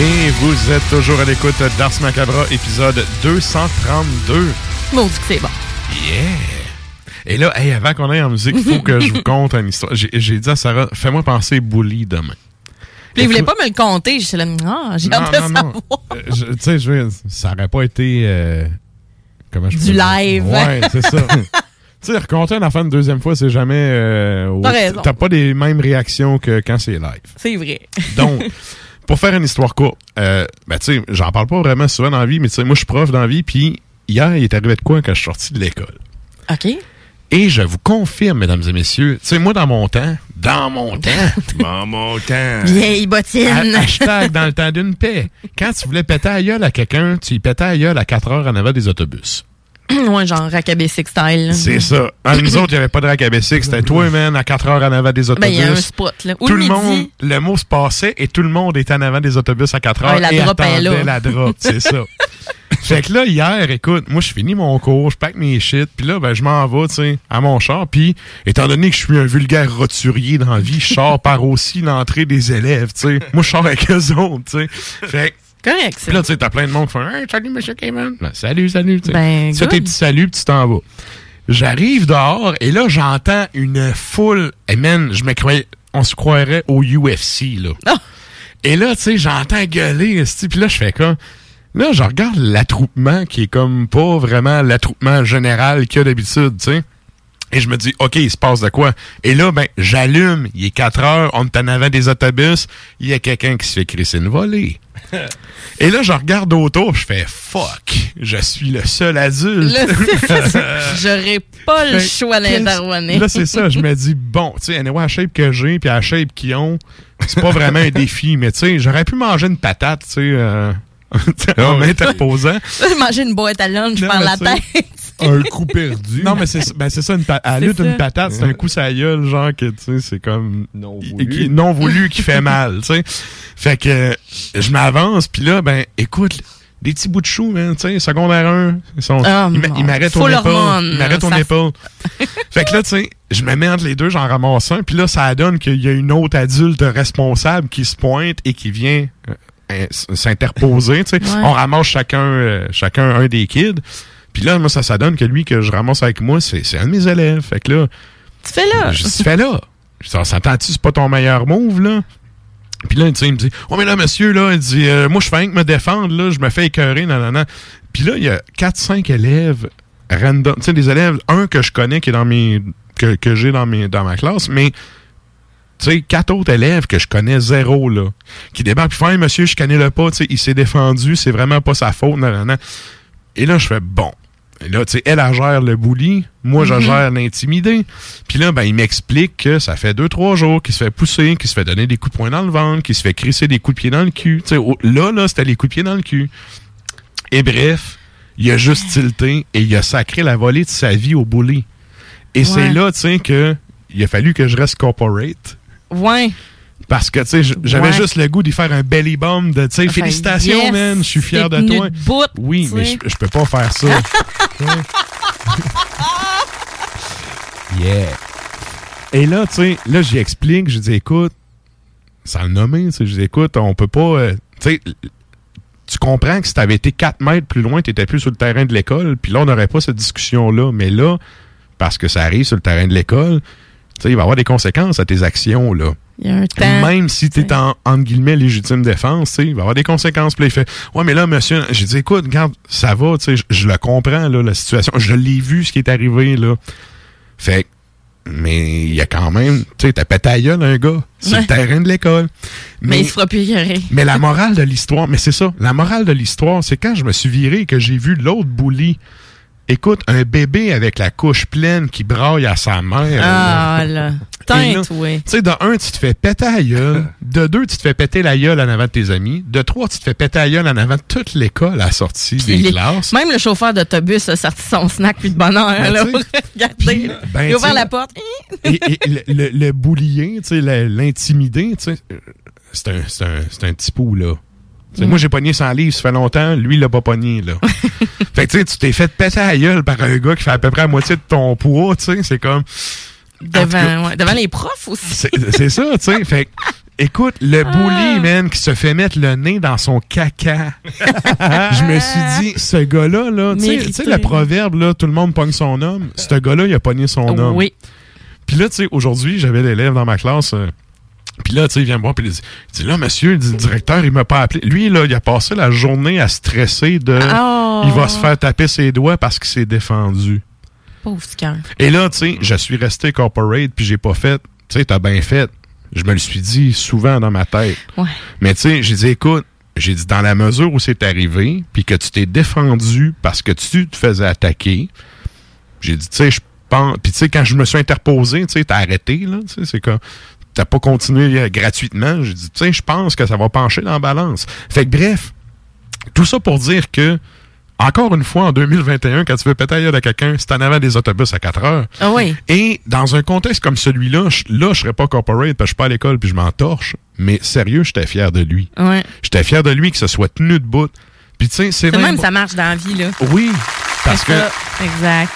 Et vous êtes toujours à l'écoute d'Ars Macabra, épisode 232. Maudit que c'est bon. Yeah! Et là, hey, avant qu'on aille en musique, il faut que je vous conte une histoire. J'ai dit à Sarah, fais-moi penser Bully demain. Puis il voulait pas me le compter. J'étais là, ah, j'ai hâte de savoir. Euh, Tu sais, je ça aurait pas été. euh, comment je Du live. Ouais, c'est ça. tu sais, raconter un enfant une deuxième fois, c'est jamais. euh. T'as pas les mêmes réactions que quand c'est live. C'est vrai. Donc, pour faire une histoire courte, euh, ben, tu sais, j'en parle pas vraiment souvent dans la vie, mais tu sais, moi, je suis prof dans la vie, puis hier, il est arrivé de quoi quand je suis sorti de l'école? OK. Et je vous confirme, mesdames et messieurs, tu sais, moi, dans mon temps, dans mon temps, dans mon temps, Vieille bottine. ha- hashtag dans le temps d'une paix, quand tu voulais péter à gueule à quelqu'un, tu y pétais à gueule à 4 heures en avant des autobus. ouais, genre Rackabessic style. C'est ça. En nous autres, il n'y avait pas de à Bessic, c'était toi, man, à 4 heures en avant des autobus. Ben, il y a un spot, là. Ou tout le monde, le mot se passait et tout le monde était en avant des autobus à 4 heures Ouais, la et drop est attendait là. la drop, c'est ça. fait que là, hier, écoute, moi, je finis mon cours, je pack mes shit, puis là, ben, je m'en vais, tu sais, à mon char, puis étant donné que je suis un vulgaire roturier dans la vie, je sors par aussi l'entrée des élèves, tu sais. Moi, je sors avec eux autres, tu sais. Fait que Correct, ça. puis là, tu sais, t'as plein de monde qui font hey, Salut, monsieur Kevin. Ben, salut, salut. tu sais. Ben, tu fais tes petits saluts, puis tu t'en vas. J'arrive dehors, et là, j'entends une foule. Et man, je me croyais, on se croirait au UFC, là. Ah! Et là, tu sais, j'entends gueuler, puis là, je fais comme. Là, je regarde l'attroupement qui est comme pas vraiment l'attroupement général qu'il y a d'habitude, tu sais. Et je me dis, OK, il se passe de quoi? Et là, ben, j'allume, il est 4 heures, on est en avant des autobus, il y a quelqu'un qui se fait crisser une volée. Et là, je regarde autour, je fais, fuck, je suis le seul adulte. Là, J'aurais pas le Fait choix d'intervenir. Là, c'est ça. Je me dis, bon, tu sais, anyway, la shape que j'ai, puis la shape qu'ils ont, c'est pas vraiment un défi. Mais tu sais, j'aurais pu manger une patate, tu sais, euh, en m'interposant. J'ai mangé une boîte à lunch Non, par la tête. Un coup perdu. Non, mais c'est ben, c'est ça, une à lutte, ça. une patate, c'est un coup sa gueule, genre que, tu sais, c'est comme... Non voulu. Qui, non voulu qui fait mal, tu sais. Fait que je m'avance, puis là, ben, écoute, des petits bouts de chou, man, tu sais, secondaire 1, ils sont... Ah, ils m'arrêtent au épaule. Ils m'arrêtent au ça- épaule. fait que là, tu sais, je me mets entre les deux, j'en ramasse un, puis là, ça donne qu'il y a une autre adulte responsable qui se pointe et qui vient euh, s'interposer, tu sais. Ouais. On ramasse chacun, euh, chacun un des kids. Puis là, moi, ça, ça donne que lui que je ramasse avec moi, c'est un de mes élèves. Fait que là, Tu fais là. je dis, fais là. Je dis, on s'entend-tu, c'est pas ton meilleur move, là? Puis là, il me dit, oh, mais là, monsieur, là, il dit, euh, moi, je fais rien que me défendre, là, je me fais écœurer, non, non, non. Puis là, il y a 4-5 élèves random, tu sais, des élèves, un que je connais qui est dans mes, que, que j'ai dans mes, dans ma classe, mais, tu sais, quatre autres élèves que je connais zéro, là, qui débarquent, puis font, Hey, monsieur, je connais le pas, tu sais, il s'est défendu, c'est vraiment pas sa faute, non, non, non. Et là, je fais, bon. Et là, tu sais, elle, elle gère le bully. Moi, je Mhm. gère l'intimidé. Puis là, ben, il m'explique que ça fait deux, trois jours qu'il se fait pousser, qu'il se fait donner des coups de poing dans le ventre, qu'il se fait crisser des coups de pied dans le cul. Tu sais, là, là, c'était les coups de pied dans le cul. Et bref, il a juste tilté et il a sacré la volée de sa vie au bully. Et c'est là, tu sais, que il a fallu que je reste corporate. Ouais. Parce que, tu sais, j'avais Ouais. juste le goût d'y faire un belly bomb de, tu sais, Enfin, félicitations, yes, man, je suis fier de toi. oui, mais je peux pas faire ça. Yeah. Et là, tu sais, là, j'y explique, je dis, écoute, sans le nommer, tu sais, je dis, écoute, on peut pas, euh, tu sais, tu comprends que si t'avais été 4 mètres plus loin, t'étais plus sur le terrain de l'école, puis là, on n'aurait pas cette discussion-là. Mais là, parce que ça arrive sur le terrain de l'école, tu sais, il va y avoir des conséquences à tes actions, là. Il y a un temps. Même si tu es en, entre guillemets, légitime défense, il va y avoir des conséquences. Puis il fait, ouais, mais là, monsieur, j'ai dit, écoute, regarde, ça va, je, je le comprends, là, la situation. Je l'ai vu, ce qui est arrivé, là. Fait mais il y a quand même, tu sais, t'as pété à gueule, un gars, sur Ouais. le terrain de l'école. Mais il se fera plus écœurer. Mais la morale de l'histoire, mais c'est ça, la morale de l'histoire, c'est quand je me suis viré et que j'ai vu l'autre bully. Écoute, un bébé avec la couche pleine qui braille à sa mère. Ah, là. Teinte, oui. Tu sais, de un, tu te fais péter la gueule. De deux, tu te fais péter la gueule en avant de tes amis. De trois, tu te fais péter la gueule en avant de toute l'école à la sortie des classes. Même le chauffeur d'autobus a sorti son snack puis de bonheur. Ben, là, là. ben, il a ouvert la porte. Et, et le, le, le boulier, tu sais, l'intimider, tu sais, euh, c'est un, c'est un, un petit là. Mm. Moi, j'ai pogné 100 livres, ça fait longtemps. Lui, il l'a pas pogné, là. fait que, tu sais, tu t'es fait péter la gueule par un gars qui fait à peu près la moitié de ton poids, tu sais. C'est comme... Cas, Devant, ouais, devant les profs aussi. c'est ça, tu sais. Fait que, écoute, le bully, man, qui se fait mettre le nez dans son caca. Je me suis dit, ce gars-là, là, tu sais- tu sais, Mérité. le proverbe, là, tout le monde pogne son homme. Ce gars-là, il a pogné son homme. Oui. Puis là, tu sais, aujourd'hui, j'avais l'élève dans ma classe. euh, puis là, tu sais, il vient me voir, puis il dit, il dit, là, monsieur, il dit, le directeur, il m'a pas appelé. Lui, là, il a passé la journée à stresser de. Oh. Il va se faire taper ses doigts parce qu'il s'est défendu. Pauvre petit cœur. Et là, tu sais, je suis resté corporate, puis j'ai pas fait. Tu sais, t'as bien fait. Je me le suis dit souvent dans ma tête. Ouais. Mais tu sais, j'ai dit, écoute, j'ai dit, dans la mesure où c'est arrivé, puis que tu t'es défendu parce que tu te faisais attaquer, j'ai dit, tu sais, je pense. Puis tu sais, quand je me suis interposé, tu sais, t'as arrêté, là. Tu sais, c'est comme. T'as pas continué euh, gratuitement. J'ai dit, tu sais, je pense que ça va pencher dans la balance. Fait que bref, tout ça pour dire que, encore une fois, en 2021, quand tu veux péter à quelqu'un, c'est en avant des autobus à 4 heures. Ah oui. Et dans un contexte comme celui-là, je- là, je serais pas corporate parce que je suis pas à l'école puis je m'en torche. Mais sérieux, j'étais fier de lui. Ouais. J'étais fier de lui que se soit tenu debout. Puis tu sais, c'est C'est même... même ça marche dans la vie, là. Oui, parce que... Exact.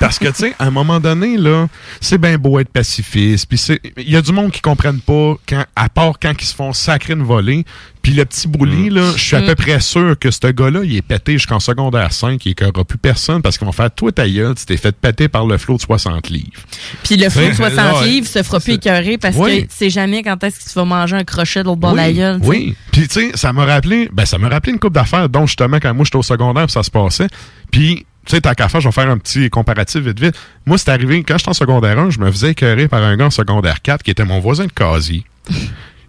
Parce que, tu sais, à un moment donné, là, c'est bien beau être pacifiste. Puis c'est- il y a du monde qui comprennent pas, quand, à part quand ils se font sacrer une volée. Puis le petit bouli, là, je suis à Mm. peu près sûr que ce gars-là, il est pété jusqu'en secondaire 5, il écœurera plus personne parce qu'ils vont faire toi ta gueule, tu t'es fait péter par le flot de 60 livres. Puis le flot de Ouais, 60 ouais. livres se fera plus écœurer parce Oui. que tu sais jamais quand est-ce que tu vas manger un crochet de l'autre bord de la oui, gueule. Puis, tu sais, ça m'a rappelé, ben, ça m'a rappelé une coupe d'affaires, dont justement, quand moi, j'étais au secondaire, ça se passait. Puis, tu sais, tant qu'à je vais faire un petit comparatif vite, vite. Moi, c'est arrivé, quand j'étais en secondaire 1, je me faisais écœurer par un gars en secondaire 4 qui était mon voisin de casier.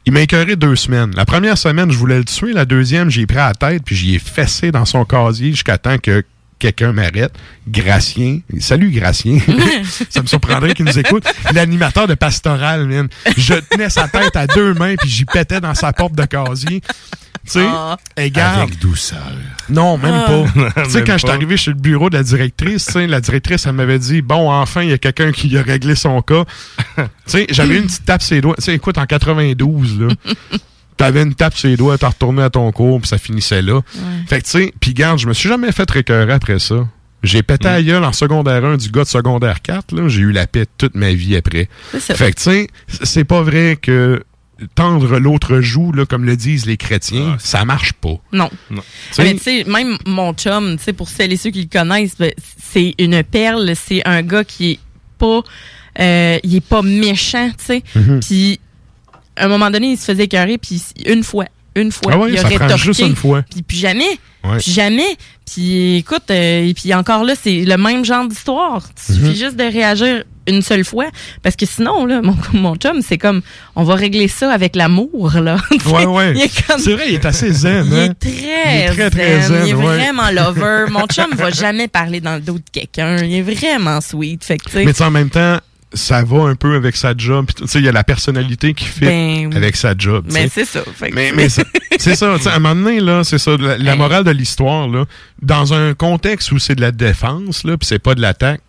Il m'a écœuré deux semaines. La première semaine, je voulais le tuer. La deuxième, j'ai pris à la tête, puis j'y ai fessé dans son casier jusqu'à temps que quelqu'un m'arrête. Gracien. Salut, Gracien. ça me surprendrait qu'il nous écoute. L'animateur de Pastoral, man. Je tenais sa tête à deux mains, puis j'y pétais dans sa porte de casier. Tu sais, garde. Avec douceur. Non, même Ah. pas. tu sais, quand je suis arrivé chez le bureau de la directrice, tu sais, la directrice, elle m'avait dit Bon, enfin, il y a quelqu'un qui a réglé son cas. tu sais, j'avais une petite tape sur les doigts. Tu sais, écoute, en 92, là. T'avais une tape sur les doigts, t'as retourné à ton cours, puis ça finissait là. Fait que, tu sais, puis garde, je me suis jamais fait récœurer après ça. J'ai pété Mm. la gueule en secondaire 1 du gars de secondaire 4, là. J'ai eu la paix toute ma vie après. Ça. Fait que, tu sais, c'est pas vrai que tendre l'autre joue, là, comme le disent les chrétiens, ça marche pas. Non. Non. Ah, Mais tu sais, même mon chum, tu sais, pour celles et ceux qui le connaissent, ben, c'est une perle. C'est un gars qui est pas, euh, il est pas méchant, tu sais. Mhm. Puis, à un moment donné, il se faisait écœurer, puis une fois, une fois, Ah ouais, il a rétorqué. juste une fois. Puis, puis jamais. Ouais. Puis jamais. Puis écoute, euh, et puis encore là, c'est le même genre d'histoire. Il Mhm. suffit juste de réagir une seule fois. Parce que sinon, là, mon, mon chum, c'est comme, on va régler ça avec l'amour, là. Ouais, ouais. Comme- C'est vrai, il est assez zen. il hein? est très, Il est très, très zen. Il est ouais. vraiment lover. Mon chum va jamais parler dans le dos de quelqu'un. Il est vraiment sweet. Fait que, Mais tu sais, en même temps, ça va un peu avec sa job. Tu sais, il y a la personnalité qui fit Ben avec sa job. mais c'est ça. Fait Mais, mais c'est c'est ça, à un moment donné, là, c'est ça, la, la morale de l'histoire, là, dans un contexte où c'est de la défense, là, puis c'est pas de l'attaque,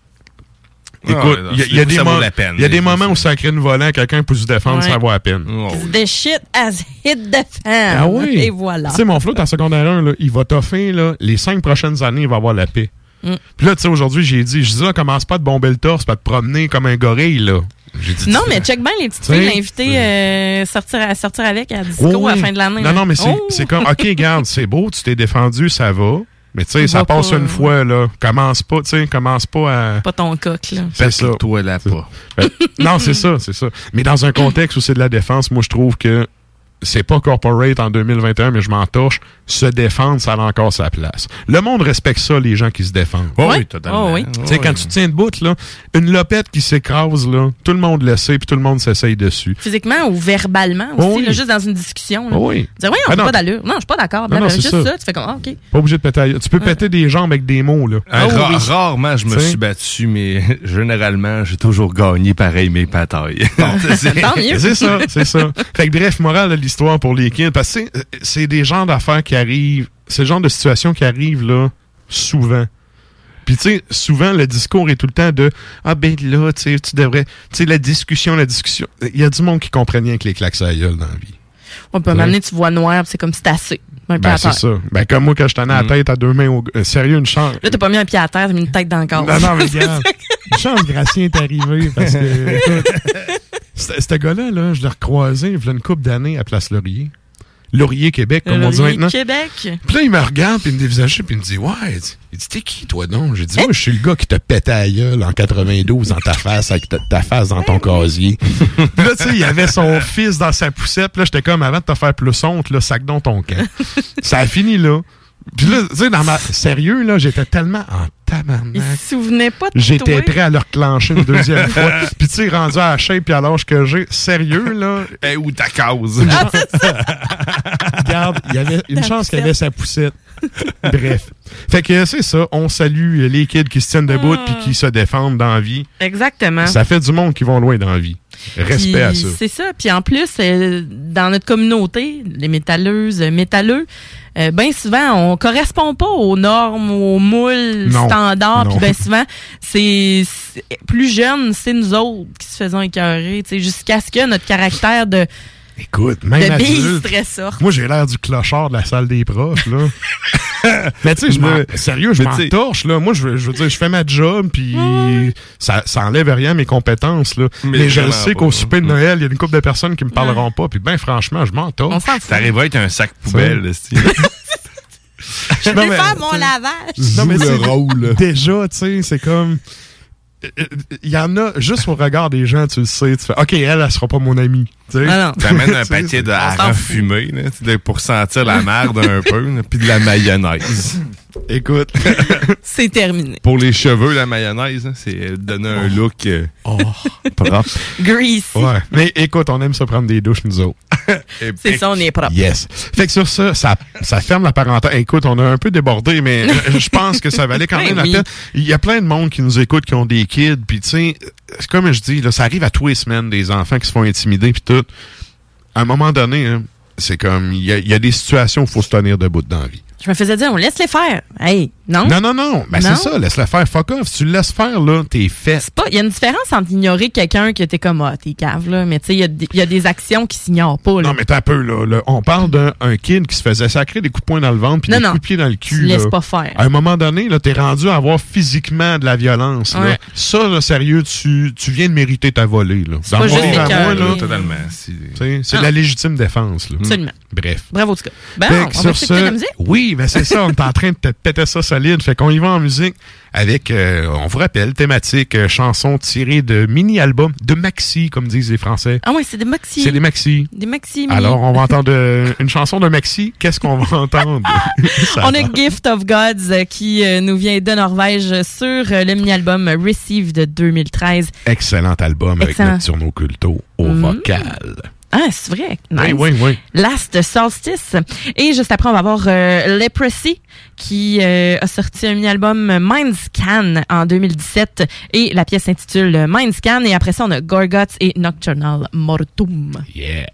Ah, écoute, il y a, y des, ça vaut mo- la peine. il y a des C'est- moments où ça crée une volant à quelqu'un pour se défendre, Ouais. ça vaut la peine. The shit has hit the fan. Ah oui. Et voilà. Tu sais, mon flot en secondaire 1, là, il va toffer, là, les cinq prochaines années, il va avoir la paix. Mm. Puis là, tu sais, aujourd'hui, j'ai dit, je dis, là, commence pas de bomber le torse, pas de promener comme un gorille, là. J'ai dit, Non, mais check bien les petites filles l'inviter euh, sortir à sortir avec à disco Oui, à la fin de l'année. Non, non, mais c'est Oh! c'est comme, OK, regarde, c'est beau, tu t'es défendu, ça va. Mais tu sais, ça passe pas, une fois, là. Commence pas, tu sais, commence pas à. Pas ton coq, là. C'est ça. Toi, là, pas. Fait- non, c'est ça, c'est ça. Mais dans un contexte où c'est de la défense, moi, je trouve que c'est pas corporate en 2021, mais je m'en torche. Se défendre, ça a encore sa place. Le monde respecte ça, les gens qui se défendent. Oh oui, totalement. Oh oui. Tu sais, quand tu tiens debout, là, une lopette qui s'écrase, là, tout le monde le sait, puis tout le monde s'essaye dessus. Physiquement ou verbalement aussi, Oh oui. là, juste dans une discussion. là. Oh oui. Dire, oui, on Ah pas d'allure. Non, je suis pas d'accord. Non, c'est Juste ça. ça. tu fais comme, ah, OK. Pas obligé de péter. Tu peux péter des jambes avec des mots, là. Euh, Oh ra- oui. Rarement, je me suis battu, mais généralement, j'ai toujours gagné pareil mes batailles. C'est ça, c'est ça. Fait que bref, morale de l'histoire pour les kids, parce que c'est- c'est des genres d'affaires qui arrivent, c'est le genre de situation qui arrive là, souvent. Puis tu sais, souvent le discours est tout le temps de ah ben là, tu sais, tu devrais, tu sais la discussion, la discussion. Il y a du monde qui comprend rien que les claques à la gueule dans la vie. On peut m'amener, tu vois noir, puis c'est comme si t'as assez. Ben à c'est ça. Ben comme moi quand je tenais la tête à deux mains au euh, sérieux une chance. Là, t'as pas mis un pied à terre, t'as mis une tête dans le corps. Non, non, mais regarde. Une chance Gracien est arrivé parce que ce gars-là, là, je l'ai recroisé il y a une couple d'années à Place Laurier. Laurier, Québec, comme on dit maintenant. Québec? Puis là, il me regarde, puis il me dévisageait, puis il me dit Ouais, il dit, t'es qui, toi, non J'ai dit Moi, je suis le gars qui t'a pété à gueule en 92 dans ta face, avec ta, ta face dans ton casier. puis là, tu sais, il avait son fils dans sa poussette, puis là, j'étais comme Avant de te faire plus honte, là, sac dans ton camp. Ça a fini là. Puis là, tu sais, dans ma. Sérieux, là, j'étais tellement en Il tabarnak. se souvenait pas de J'étais prêt à le reclencher une deuxième fois. Puis tu sais, rendu à la shape puis à l'âge que j'ai, sérieux, là. Eh, où ta cause? Regarde, il y avait une Ta chance qu'il poussette. avait sa poussette. Bref. Fait que c'est ça, on salue les kids qui se tiennent debout Ah. puis qui se défendent dans la vie. Exactement. Ça fait du monde qui vont loin dans la vie. Respect Puis, à ça. C'est ça. Puis en plus, euh, dans notre communauté, les métalleuses, euh, métalleux, euh, bien souvent, on correspond pas aux normes, aux moules Non. standards. Puis bien souvent, c'est plus jeune, c'est nous autres qui se faisons écœurer, tu sais, jusqu'à ce que notre caractère de, Écoute, même adulte. Moi, j'ai l'air du clochard de la salle des profs, là. Mais tu sais, je me, sérieux, je là. Moi, je veux, je veux dire, je fais ma job, puis ça, ça enlève rien à mes compétences, là. Mais Mais, je sais qu'au souper de Noël, il y a une couple de personnes qui me parleront pas, puis ben, franchement, je m'en torche. T'arrives avec un sac poubelle, Je vais faire mon lavage. Non, mais le rôle. Déjà, tu sais, c'est comme. Il y en a, juste au regard des gens, tu le sais, tu fais, OK, elle, elle sera pas mon amie. T'amènes un paquet de sais, pour sentir la merde un peu, puis de la mayonnaise. Écoute. C'est terminé. Pour les cheveux, la mayonnaise, hein, c'est euh, donner un look euh, propre. Greasy. Ouais. Mais écoute, on aime se prendre des douches, nous autres. C'est ça, on est propre. Yes. Fait que sur ça, ça, ça ferme la parenthèse. Écoute, on a un peu débordé, mais je- je pense que ça valait quand même Ben oui. la peine. Il y a plein de monde qui nous écoute, qui ont des kids, puis tu sais, comme je dis, là, ça arrive à tous les semaines, des enfants qui se font intimider, puis tout. À un moment donné, hein, c'est comme, il y y a des situations où il faut se tenir debout dans la vie. Je me faisais dire, on laisse les faire. Hey, non? Non, non, non. Ben, c'est ça, laisse-la faire. Fuck off. Si tu le laisses faire, là, t'es fait. pas- Il y a une différence entre ignorer quelqu'un qui était comme, ah, t'es cave, là. Mais tu sais, il y a des- il y, a des actions qui s'ignorent pas, là. Non, mais t'as un peu, là, là. On parle d'un un kid qui se faisait sacrer des coups de poing dans le ventre puis des non. coups de pied dans le cul. Tu laisses là. pas faire. À un moment donné, là, t'es rendu à avoir physiquement de la violence. là. Ça, là, sérieux, tu, tu viens de mériter ta volée, là. pas mon juste livre à moi, là, Totalement. c'est Ah. de la légitime défense, là. Absolument. Bref. Bravo, en tout cas. Ben, on que va la musique? Oui, ben c'est ça, on est en train de te péter ça solide. Fait qu'on y va en musique avec, euh, on vous rappelle, thématique, euh, chanson tirée de mini-albums, de maxi, comme disent les Français. Ah ouais, c'est des maxi. C'est des maxi. Des maxi. mini. Alors, on va entendre euh, une chanson de Maxi. Qu'est-ce qu'on va entendre? On a. Gift of Gods euh, qui nous vient de Norvège sur le mini-album Receive de 2013. Excellent album Excellent. avec notre Culto au Mhm. vocal. Ah, c'est vrai. Oui, Nice. oui, oui. Last Solstice. Et juste après, on va avoir euh, Leprosy qui euh, a sorti un mini-album Mindscan en 2017 et la pièce s'intitule Mindscan et après ça, on a Gorguts et Nocturnal Mortum. Yeah.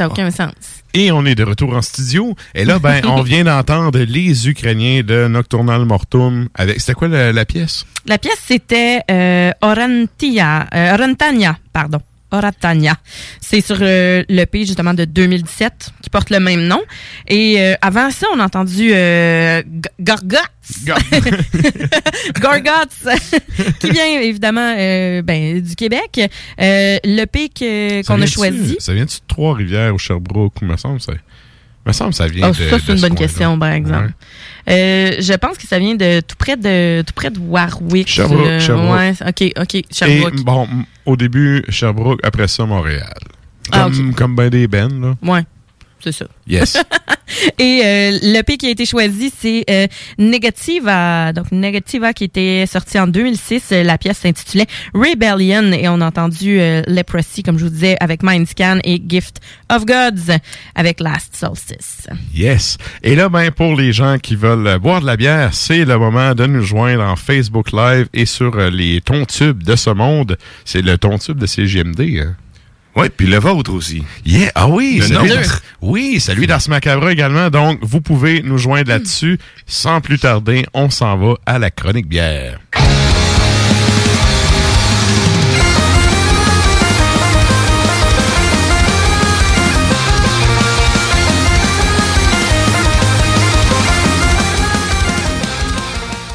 Ça n'a aucun sens. Et on est de retour en studio. Et là, ben, on vient d'entendre les Ukrainiens de Nocturnal Mortum avec. C'était quoi la, la pièce? La pièce, c'était euh, Orantia, euh, Orantania, pardon. Oratania. C'est sur euh, l'EP justement de 2017 qui porte le même nom. Et euh, avant ça, on a entendu euh, Gorgots. Gorgots, qui vient évidemment euh, ben, du Québec. Euh, que- Ça qu'on a choisi. Ça vient-tu de Trois-Rivières ou Sherbrooke? Me semble ça? Me semble ça vient Ah, de. ça, c'est une ce bonne question, par exemple. Euh, je pense que ça vient de tout près de tout près de Warwick. Sherbrooke, là. Sherbrooke. Ouais, ok, ok, Sherbrooke. Et bon, au début, Sherbrooke, après ça, Montréal. Ah, Comme, comme ben des bands, là. Ouais, c'est ça. Yes. Et euh, l'EP qui a été choisi, c'est euh, Negativa. Donc, Negativa qui était sorti en 2006. Euh, La pièce s'intitulait Rebellion et on a entendu euh, Leprosy, comme je vous disais, avec Mindscan et Gift of Gods avec Last Solstice. Yes. Et là, ben, pour les gens qui veulent euh, boire de la bière, c'est le moment de nous joindre en Facebook Live et sur euh, les tons tubes de ce monde. C'est le ton tube de CGMD. Hein? Oui, puis le vôtre aussi. Yeah. Ah oui, Le celui oui, celui d'Ars Macabre également. Donc, vous pouvez nous joindre là-dessus. Sans plus tarder, on s'en va à la chronique bière.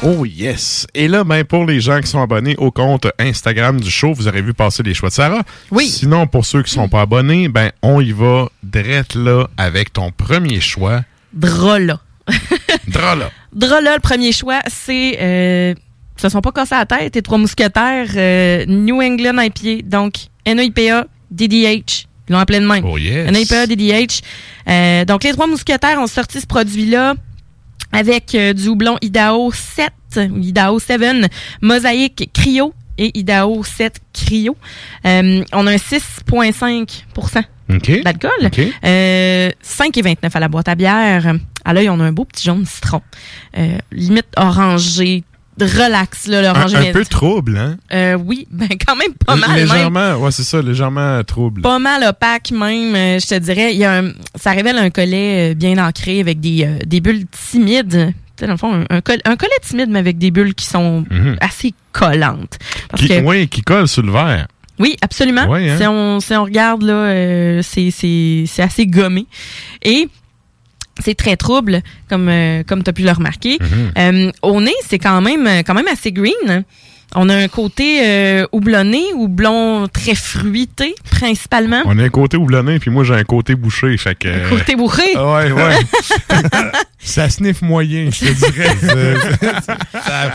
Oh yes! Et là, ben, pour les gens qui sont abonnés au compte Instagram du show, vous aurez vu passer les choix de Sarah. Oui. Sinon, pour ceux qui sont pas abonnés, ben, on y va direct là avec ton premier choix. Drola. Drola. Drola, le premier choix, c'est... Euh, se sont pas cassés la tête, les trois mousquetaires, euh, New England IPA, donc NIPA, DDH. Ils l'ont appelé de même. Oh yes. NIPA, DDH. Euh, donc, les trois mousquetaires ont sorti ce produit-là avec euh, du houblon Idaho 7, ou Idaho 7, Mosaïque Cryo et Idaho 7 Cryo. Euh, on a un 6,5% OK. d'alcool. OK. Euh, 5,29 à la boîte à bière. À l'œil, on a un beau petit jaune citron. Euh, limite orangé. Relax, là, Un, l'oranger. un peu trouble, hein? Euh, oui, ben quand même pas mal. même. Légèrement, ouais, c'est ça, légèrement trouble. Pas mal opaque même, euh, je te dirais. Il y a un- ça révèle un collet euh, bien ancré avec des, euh, des bulles timides. Tu sais, dans le fond, un, un col- un collet timide, mais avec des bulles qui sont Mhm. assez collantes. Parce Qui, que- oui, qui colle sur le verre. oui, absolument. Ouais, hein? si, on, si on regarde, là, euh, c'est, c'est, c'est assez gommé. Et c'est très trouble, comme, euh, comme tu as pu le remarquer. Mhm. Euh, au nez, c'est quand même, quand même assez green. On a un côté euh, houblonné, houblon très fruité, principalement. On a un côté houblonné, puis moi, j'ai un côté bouché, fait que... Un côté bourré. Ah ouais, ouais. ça sniffe moyen, je te dirais. Ça-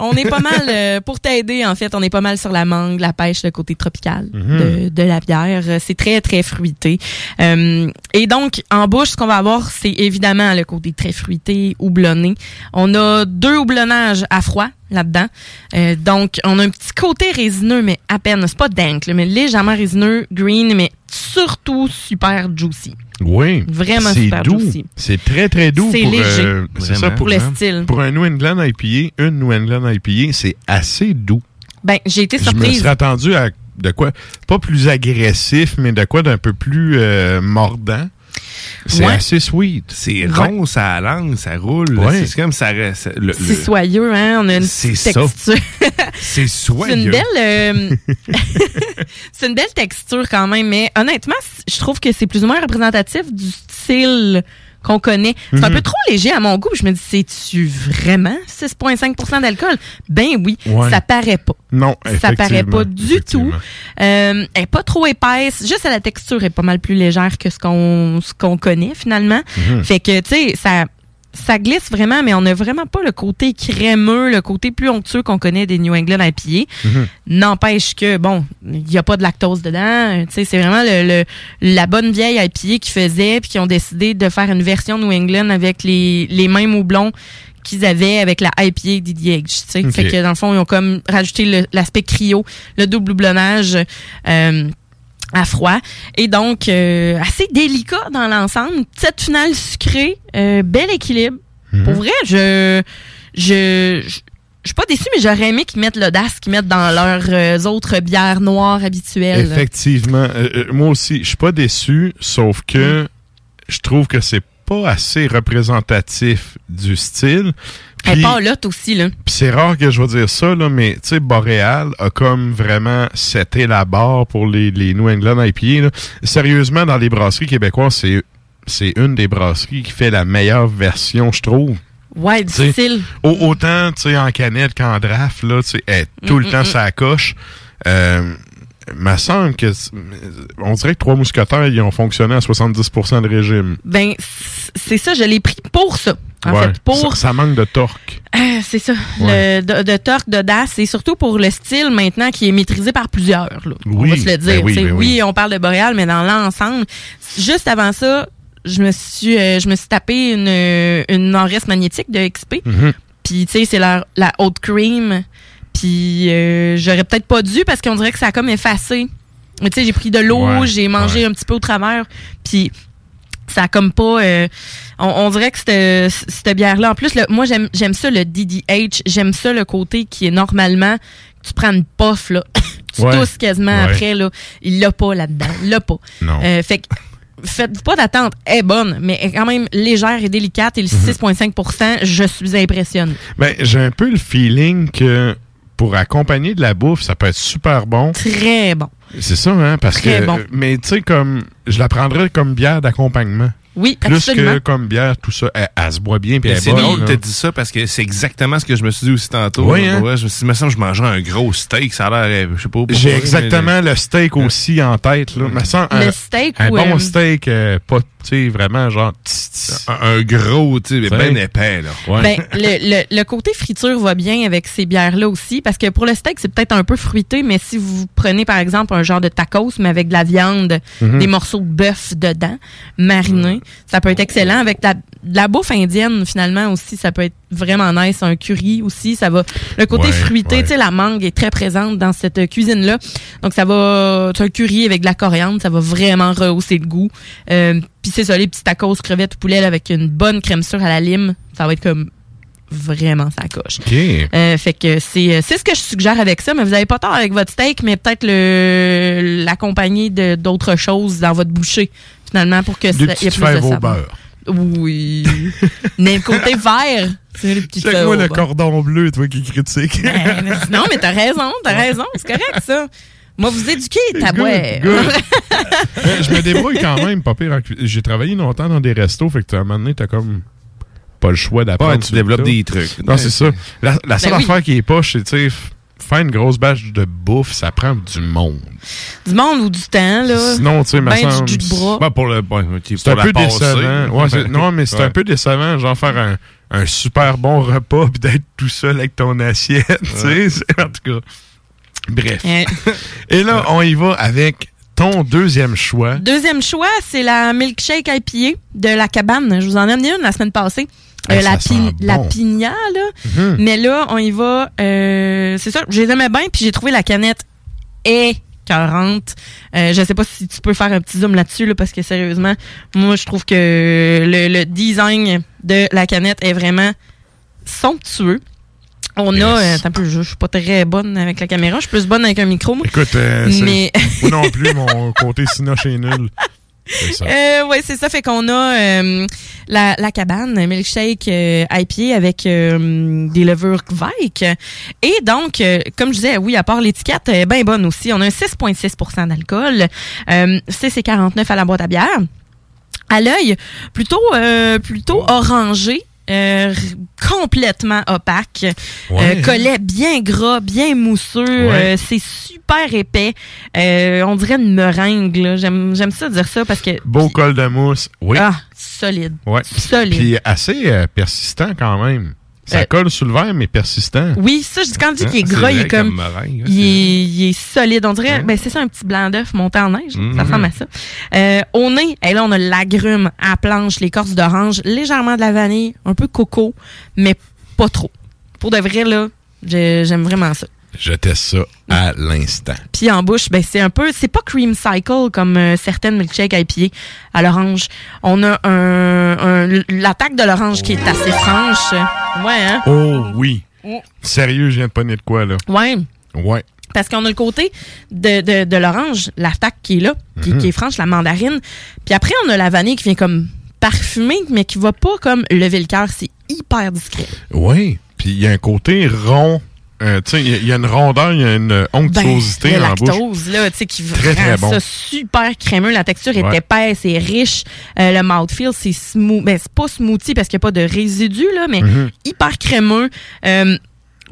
On est pas mal, euh, pour t'aider, en fait, on est pas mal sur la mangue, la pêche, le côté tropical Mhm. de, de la bière. Euh, C'est très, très fruité. Euh, et donc, en bouche, ce qu'on va avoir, c'est évidemment le côté très fruité, houblonné. On a deux houblonnages à froid là-dedans. Euh, donc, on a un petit côté résineux, mais à peine. C'est pas dank, là, mais légèrement résineux, green, mais surtout super juicy. Oui. Vraiment c'est super doux. juicy. C'est très, très doux. C'est pour, léger. euh, c'est ça, pour, Pour le style. Pour un New England IPA, une New England IPA, c'est assez doux. Ben, j'ai été Je me surprise. serais attendu à de quoi, pas plus agressif, mais de quoi d'un peu plus euh, mordant. C'est Ouais. assez sweet. C'est rond, ça langue, ça roule. Ouais. C'est comme ça reste. le- C'est le- soyeux, hein? On a une C'est texture. C'est soyeux. C'est une belle, euh, c'est une belle texture quand même, mais honnêtement, je trouve que c'est plus ou moins représentatif du style qu'on connaît. C'est un Mhm. peu trop léger à mon goût. Je me dis, c'est-tu vraiment 6,5% d'alcool? Ben oui, Ouais. ça paraît pas. Non, Ça paraît pas du tout. Euh, elle est pas trop épaisse. Juste à la texture, est pas mal plus légère que ce qu'on ce qu'on connaît finalement. Mhm. Fait que, tu sais, ça ça glisse vraiment, mais on n'a vraiment pas le côté crémeux, le côté plus onctueux qu'on connaît des New England IPA. Mhm. N'empêche que, bon, il n'y a pas de lactose dedans. Tu sais, c'est vraiment le, le- la bonne vieille IPA qui faisait, puis qui ont décidé de faire une version New England avec les, les mêmes houblons qu'ils avaient avec la IPA DDH. Tu sais, Ok. fait que dans le fond, ils ont comme rajouté l'aspect cryo, le double houblonnage. euh, à froid. Et donc, euh, assez délicat dans l'ensemble. Petite finale sucrée, euh, bel équilibre. Mhm. Pour vrai, je, je, je- je suis pas déçue, mais j'aurais aimé qu'ils mettent l'audace qu'ils mettent dans leurs euh, autres bières noires habituelles. Effectivement. Euh, euh, moi aussi, je suis pas déçu, sauf que je trouve que c'est pas assez représentatif du style. Elle part là aussi, là. Puis c'est rare que je vais dire ça, là, mais tu sais, Boréal a comme vraiment seté la barre pour les, les New England IPA. Là. Sérieusement, dans les brasseries québécoises, c'est c'est une des brasseries qui fait la meilleure version, je trouve. Ouais, T'sais, au- autant tu sais, en canette qu'en draft, là, tu sais, tout Mm, le mm, temps mm. ça coche. Euh, me semble que on dirait que trois mousquetaires ils ont fonctionné à 70% de régime. Ben, c'est ça, je l'ai pris pour ça. En Ouais, fait, pour. ça, ça manque de torque. Euh, c'est ça, Ouais. le, de, de torque, d'audace, et surtout pour le style maintenant qui est maîtrisé par plusieurs. là. on Oui, va se le dire. ben oui, T'sais, ben oui, on parle de Boréal, mais dans l'ensemble, juste avant ça, je me suis, euh, je me suis tapé une, une Norris magnétique de XP. Mhm. Puis, tu sais, c'est la, la haute cream. Puis, euh, j'aurais peut-être pas dû parce qu'on dirait que ça a comme effacé. Mais tu sais, j'ai pris de l'eau, Ouais, j'ai mangé un petit peu au travers. Puis, ça a comme pas. euh, on, on dirait que cette, cette bière-là. En plus, le- moi, j'aime j'aime ça, le DDH. J'aime ça, le côté qui est normalement. Tu prends une puff, là. tu Ouais. tousses quasiment Ouais. après, là. Il l'a pas là-dedans. Il l'a pas. Non. Euh, fait que. Faites pas d'attente. Elle est bonne, mais elle est quand même légère et délicate. Et le Mhm. 6,5% je suis impressionnée. Ben, j'ai un peu le feeling que pour accompagner de la bouffe, ça peut être super bon. Très bon. C'est ça, hein? Parce Très que. bon. Mais tu sais, comme. Je la prendrais comme bière d'accompagnement. Oui, Plus absolument. que comme bière, tout ça. Elle, elle se boit bien, puis C'est drôle de te dire ça parce que c'est exactement ce que je me suis dit aussi tantôt. Oui, hein? Ouais, je me suis dit, me semble que je mangerais un gros steak. Ça a l'air, euh, je sais pas. pourquoi, J'ai mais- exactement le steak aussi en tête. Là. Me semble Le un, steak un bon euh, steak, euh, pas, tu sais, vraiment genre. tss, tss. Un, un gros, tu sais, ben épais, là. Ouais. Ben, le, le, le côté friture va bien avec ces bières-là aussi, parce que pour le steak, c'est peut-être un peu fruité, mais si vous prenez, par exemple, un genre de tacos, mais avec de la viande, Mhm. des morceaux de bœuf dedans, marinés, ça peut être excellent. Avec de la, de la bouffe indienne, finalement, aussi, ça peut être vraiment nice. Un curry aussi, ça va... Le côté Ouais, fruité, ouais. tu sais, la mangue est très présente dans cette euh, cuisine-là. Donc, ça va... C'est un curry avec de la coriandre, ça va vraiment rehausser le goût. Euh, Puis c'est ça, les petits tacos crevettes ou poulet là, avec une bonne crème sûre à la lime, ça va être comme vraiment sa coche. OK. Euh, fait que c'est c'est ce que je suggère avec ça, mais vous avez pas tort avec votre steak, mais peut-être le l'accompagner de d'autres choses dans votre bouchée finalement pour que ça- y ait plus de au saveur. beurre. Oui. mais le côté vert, c'est les petites fèves Check-moi au le cordon bleu, toi qui critique. Ben, non, mais t'as raison, t'as raison, c'est correct ça. Moi, vous éduquer, ta je me débrouille quand même, pas pire. J'ai travaillé longtemps dans des restos, fait que à un moment donné, t'as comme pas le choix d'apprendre. Ouais, tu développes des trucs. Non, c'est ça. La, la seule Ben oui. affaire qui est poche, c'est, tu sais, f- faire une grosse bâche de bouffe, ça prend du monde. Du monde ou du temps, là? Sinon, tu sais, me ben du bras. Ben, pour le, ok, C'est un pour peu la passer. décevant. Ouais, non, mais c'est Ouais. un peu décevant, genre faire un, un super bon repas puis d'être tout seul avec ton assiette, tu sais. En tout cas, bref. Ouais. Et là, on y va avec ton deuxième choix. Deuxième choix, c'est la milkshake IPA de la cabane. Je vous en ai amené une la semaine passée. Euh, Hey, la, pi- la bon. pigna, là. Mhm. Mais là, on y va. euh, c'est ça, je les aimais bien, puis j'ai trouvé la canette écœurante. Euh, je sais pas si tu peux faire un petit zoom là-dessus, là, parce que sérieusement, moi, je trouve que le, le design de la canette est vraiment somptueux. On a, euh, attends un peu, je, je suis pas très bonne avec la caméra, je suis plus bonne avec un micro. moi. Écoute, euh, c'est- Mais- moi non plus, mon côté sinoche est nul. Euh, ouais, c'est ça. Fait qu'on a euh, la, la cabane, milkshake euh, IPA avec euh, des levures Kvike. Et donc, euh, comme je disais, oui, à part l'étiquette, elle est bien bonne aussi. On a un 6,6% d'alcool. Euh, c'est c'est 49 à la boîte à bière. À l'œil, plutôt, euh, plutôt orangé. Euh, complètement opaque, Ouais. Euh, collet bien gras, bien mousseux, Ouais. euh, c'est super épais. On dirait une meringue. J'aime j'aime ça dire ça parce que Beau col de mousse. Oui. ah, solide. ouais. solide. Puis assez persistant quand même. Ça Euh, colle sous le verre, mais persistant. Oui, ça, je dis- quand je dis qu'il est gras, il est comme. comme meringue, il, est, il est solide. On dirait, ben, c'est ça, un petit blanc d'œuf monté en neige. Mhm. Ça ressemble à ça. Euh, au nez, et là, on a l'agrume à planche, l'écorce d'orange, légèrement de la vanille, un peu coco, mais pas trop. Pour de vrai, là, j'ai- j'aime vraiment ça. Je teste ça à l'instant. Puis en bouche, ben c'est un peu, c'est pas cream cycle comme euh, certaines milkshakes IPA à l'orange. On a un, un- l'attaque de l'orange qui est assez franche. Ouais, hein? Oh oui. Sérieux, je viens de pogner de quoi, là? Ouais. Ouais. Parce qu'on a le côté de, de, de l'orange, la fac qui est là, qui, Mhm. qui est franche, la mandarine. Puis après, on a la vanille qui vient comme parfumée, mais qui va pas comme lever le cœur. C'est hyper discret. Oui. Puis il y a un côté rond. Euh, il y a- il y, a une rondeur, il y a une onctuosité Ben, le en bouche. lactose, là, tu sais, qui Très, rend très bon. ça super crémeux. La texture est Ouais. épaisse et riche. Euh, le mouthfeel, c'est smooth. Ben, c'est pas smoothie parce qu'il n'y a pas de résidus, là, mais Mhm. hyper crémeux. Euh,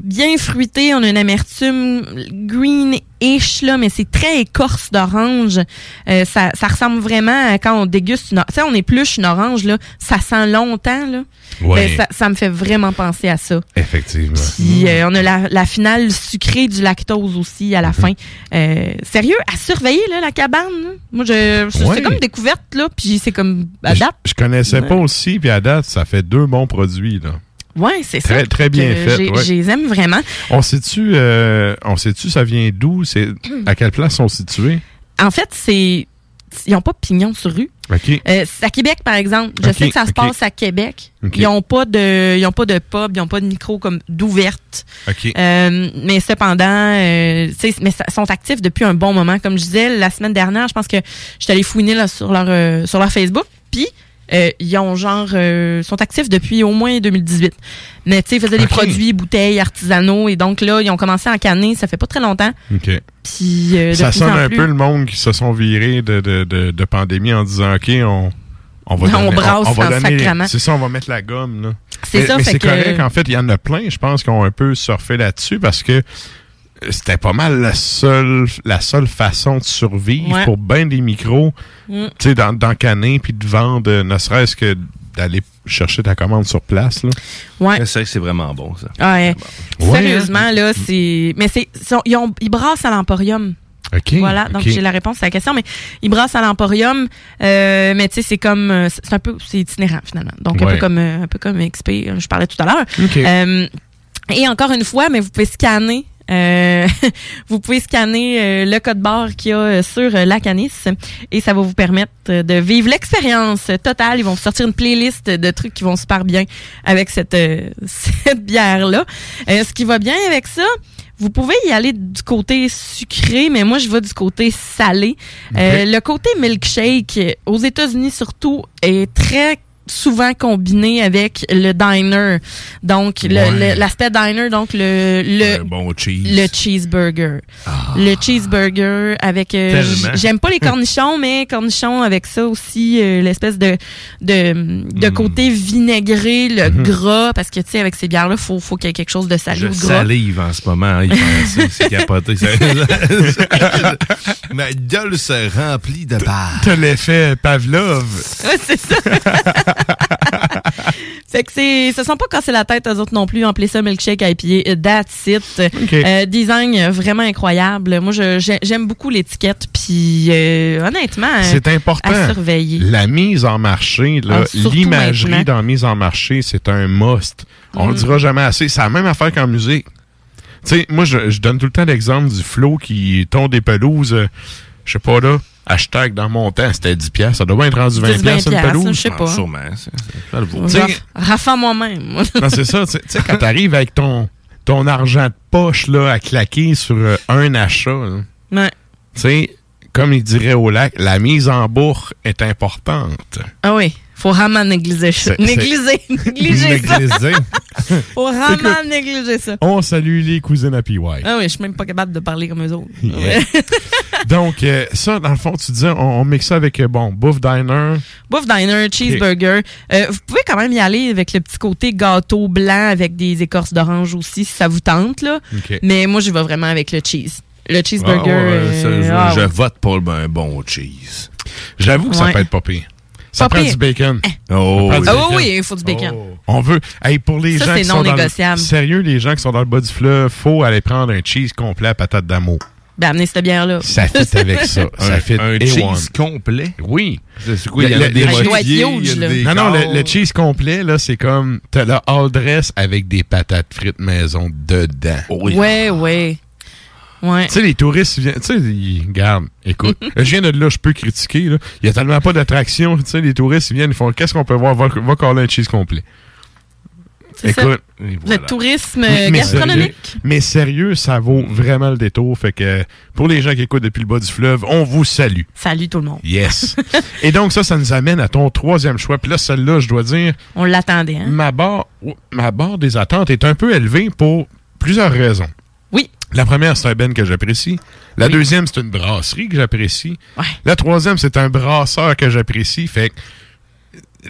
bien fruité. On a une amertume green-ish, là, mais c'est très écorce d'orange. Euh, ça, ça ressemble vraiment à quand on déguste une or- Tu sais, on épluche une orange, là, ça sent longtemps, là. Ouais. Ben, ça, ça me fait vraiment penser à ça. Effectivement. Puis euh, on a la, la finale sucrée du lactose aussi à la fin. Euh, sérieux, à surveiller là, la cabane. là. Moi, je, je- Ouais. c'est comme découverte là, puis c'est comme à date. Je connaissais Ouais. pas aussi, puis à date, ça fait deux bons produits, là. Ouais, c'est ça. Très, très bien Que fait, ouais. Je les aime vraiment. On sait-tu, euh, on sait-tu, ça vient d'où? C'est à quelle place sont situés? En fait, c'est ils n'ont pas pignon sur rue. Euh, à Québec, par exemple. Je sais que ça se passe à Québec. Ils n'ont pas de, ils ont pas de pub, ils n'ont pas de micro comme d'ouverte. Euh, mais cependant, euh, mais sont actifs depuis un bon moment. Comme je disais la semaine dernière, je pense que j'étais allée fouiner là, sur leur sur leur Facebook, puis euh, ils ont genre euh, sont actifs depuis au moins 2018. Mais tu sais, ils faisaient des produits, bouteilles, artisanaux, et donc là, ils ont commencé à en canner. Ça fait pas très longtemps. OK. Puis euh, ça sonne un plus- peu le monde qui se sont virés de, de, de, de pandémie en disant OK, on, on va On donner, brasse on, va donner-. C'est ça, on va mettre la gomme. là. C'est ça, mais c'est correct. En fait, il y en a plein, je pense, qui ont un peu surfé là-dessus parce que c'était pas mal la seule, la seule façon de survivre Ouais. pour bien des micros, Mm. tu sais, d'en- d'encanner puis de vendre, euh, ne serait-ce que d'aller chercher ta commande sur place. Là. Ouais. C'est vrai que c'est vraiment bon, ça. Ouais. Ouais, Sérieusement, là, c'est. Mais c'est. Ils, ont- ils brassent à l'emporium. OK. Voilà, donc j'ai la réponse à la question, mais ils brassent à l'emporium, euh, mais tu sais, c'est comme, euh, c'est un peu, c'est itinérant finalement. Donc un Ouais. peu comme, euh, un peu comme XP, je parlais tout à l'heure. OK. Euh, et encore une fois, mais vous pouvez scanner. Euh, vous pouvez scanner euh, le code barre qu'il y a euh, sur euh, la Canis et ça va vous permettre de vivre l'expérience totale. Ils vont vous sortir une playlist de trucs qui vont super bien avec cette, cette bière-là. Ce qui va bien avec ça, vous pouvez y aller du côté sucré, mais moi, je vais du côté salé. Euh, le côté milkshake, aux États-Unis surtout, est très souvent combiné avec le diner. Donc, Ouais. l'aspect diner, donc le, le, bon cheese. le cheeseburger. Le cheeseburger avec... euh, J'aime pas les cornichons, mais cornichons avec ça aussi, euh, l'espèce de, de, de côté vinaigré, le Mhm. gras, parce que, tu sais, avec ces bières-là, faut, faut qu'il y ait quelque chose de salé Je ou de gras. salive en ce moment. hein, c'est capoté. Ma gueule se remplit de barre. T'as l'effet Pavlov. Ouais, c'est ça. fait que c'est, se sont pas cassés la tête, eux autres non plus, appelé ça milkshake IPA, that's it. Euh, design vraiment incroyable. Moi, je- j'ai- j'aime beaucoup l'étiquette, puis euh, honnêtement, C'est important. à surveiller. La mise en marché, là, Ah, l'imagerie dans la mise en marché, c'est un must. On Mm. le dira jamais assez. C'est la même affaire qu'en musique. Tu sais, moi, je, je donne tout le temps l'exemple du flow qui tombe des pelouses. euh, je sais pas là. Hashtag dans mon temps, c'était 10 piastres. Ça doit bien être rendu 20 10, piastres une 20 pelouse. je sais pas. Ah, Sûrement. Rafa moi-même. Non, c'est ça. Tu sais- quand t'arrives avec ton, ton argent de poche là, à claquer sur euh, un achat, là, Ouais. tu sais, comme il dirait au lac, la mise en bourre est importante. Ah oui, faut vraiment négliger ça. Négliger, négliger ça. Négliger. faut vraiment négliger ça. On salue les cousines à PY. Ah oui, je suis même pas capable de parler comme eux autres. Yeah. Donc, euh, ça, dans le fond, tu disais, on, on mixe ça avec, euh, bon, Bouffe Diner. Bouffe diner, cheeseburger. Euh, vous pouvez quand même y aller avec le petit côté gâteau blanc avec des écorces d'orange aussi si ça vous tente là. Mais moi je vais vraiment avec le cheese. Le cheeseburger. Ah ouais, euh, je, ah je vote pour un bon cheese. J'avoue que ça Ouais. peut être pas pire. Ça prend du bacon. Oh, du bacon. oui, oui, il faut du bacon. On veut. Hey, pour les Ça, gens qui non sont dans le, négociable. sérieux, les gens qui sont dans le bas du fleuve, faut aller prendre un cheese complet à patate d'amour. Ben amenez cette bière là. Ça fit avec ça. ça Un- fit un A1. cheese complet? Oui. C'est quoi, il y a le- des Non, non, le cheese complet, là, c'est comme, t'as le all dress avec des patates frites maison dedans. Oui. Ouais, ouais. Ouais. Tu sais, les touristes viennent, tu sais, ils regardent, écoute, je viens de là, je peux critiquer, là. Il y a tellement pas d'attraction, tu sais, les touristes, ils viennent, ils font, qu'est-ce qu'on peut voir, va, va coller un cheese complet. Le tourisme Mais- mais gastronomique. sérieux- mais sérieux, ça vaut vraiment le détour. Fait que pour les gens qui écoutent depuis le bas du fleuve, on vous salue. Salut tout le monde. Yes. Et donc, ça, ça nous amène à ton troisième choix. Puis là, celle-là, je dois dire, On l'attendait, hein? ma barre, ma barre des attentes est un peu élevée pour plusieurs raisons. Oui. La première, c'est un ben que j'apprécie. La deuxième, c'est une brasserie que j'apprécie. La troisième, c'est un brasseur que j'apprécie. Fait que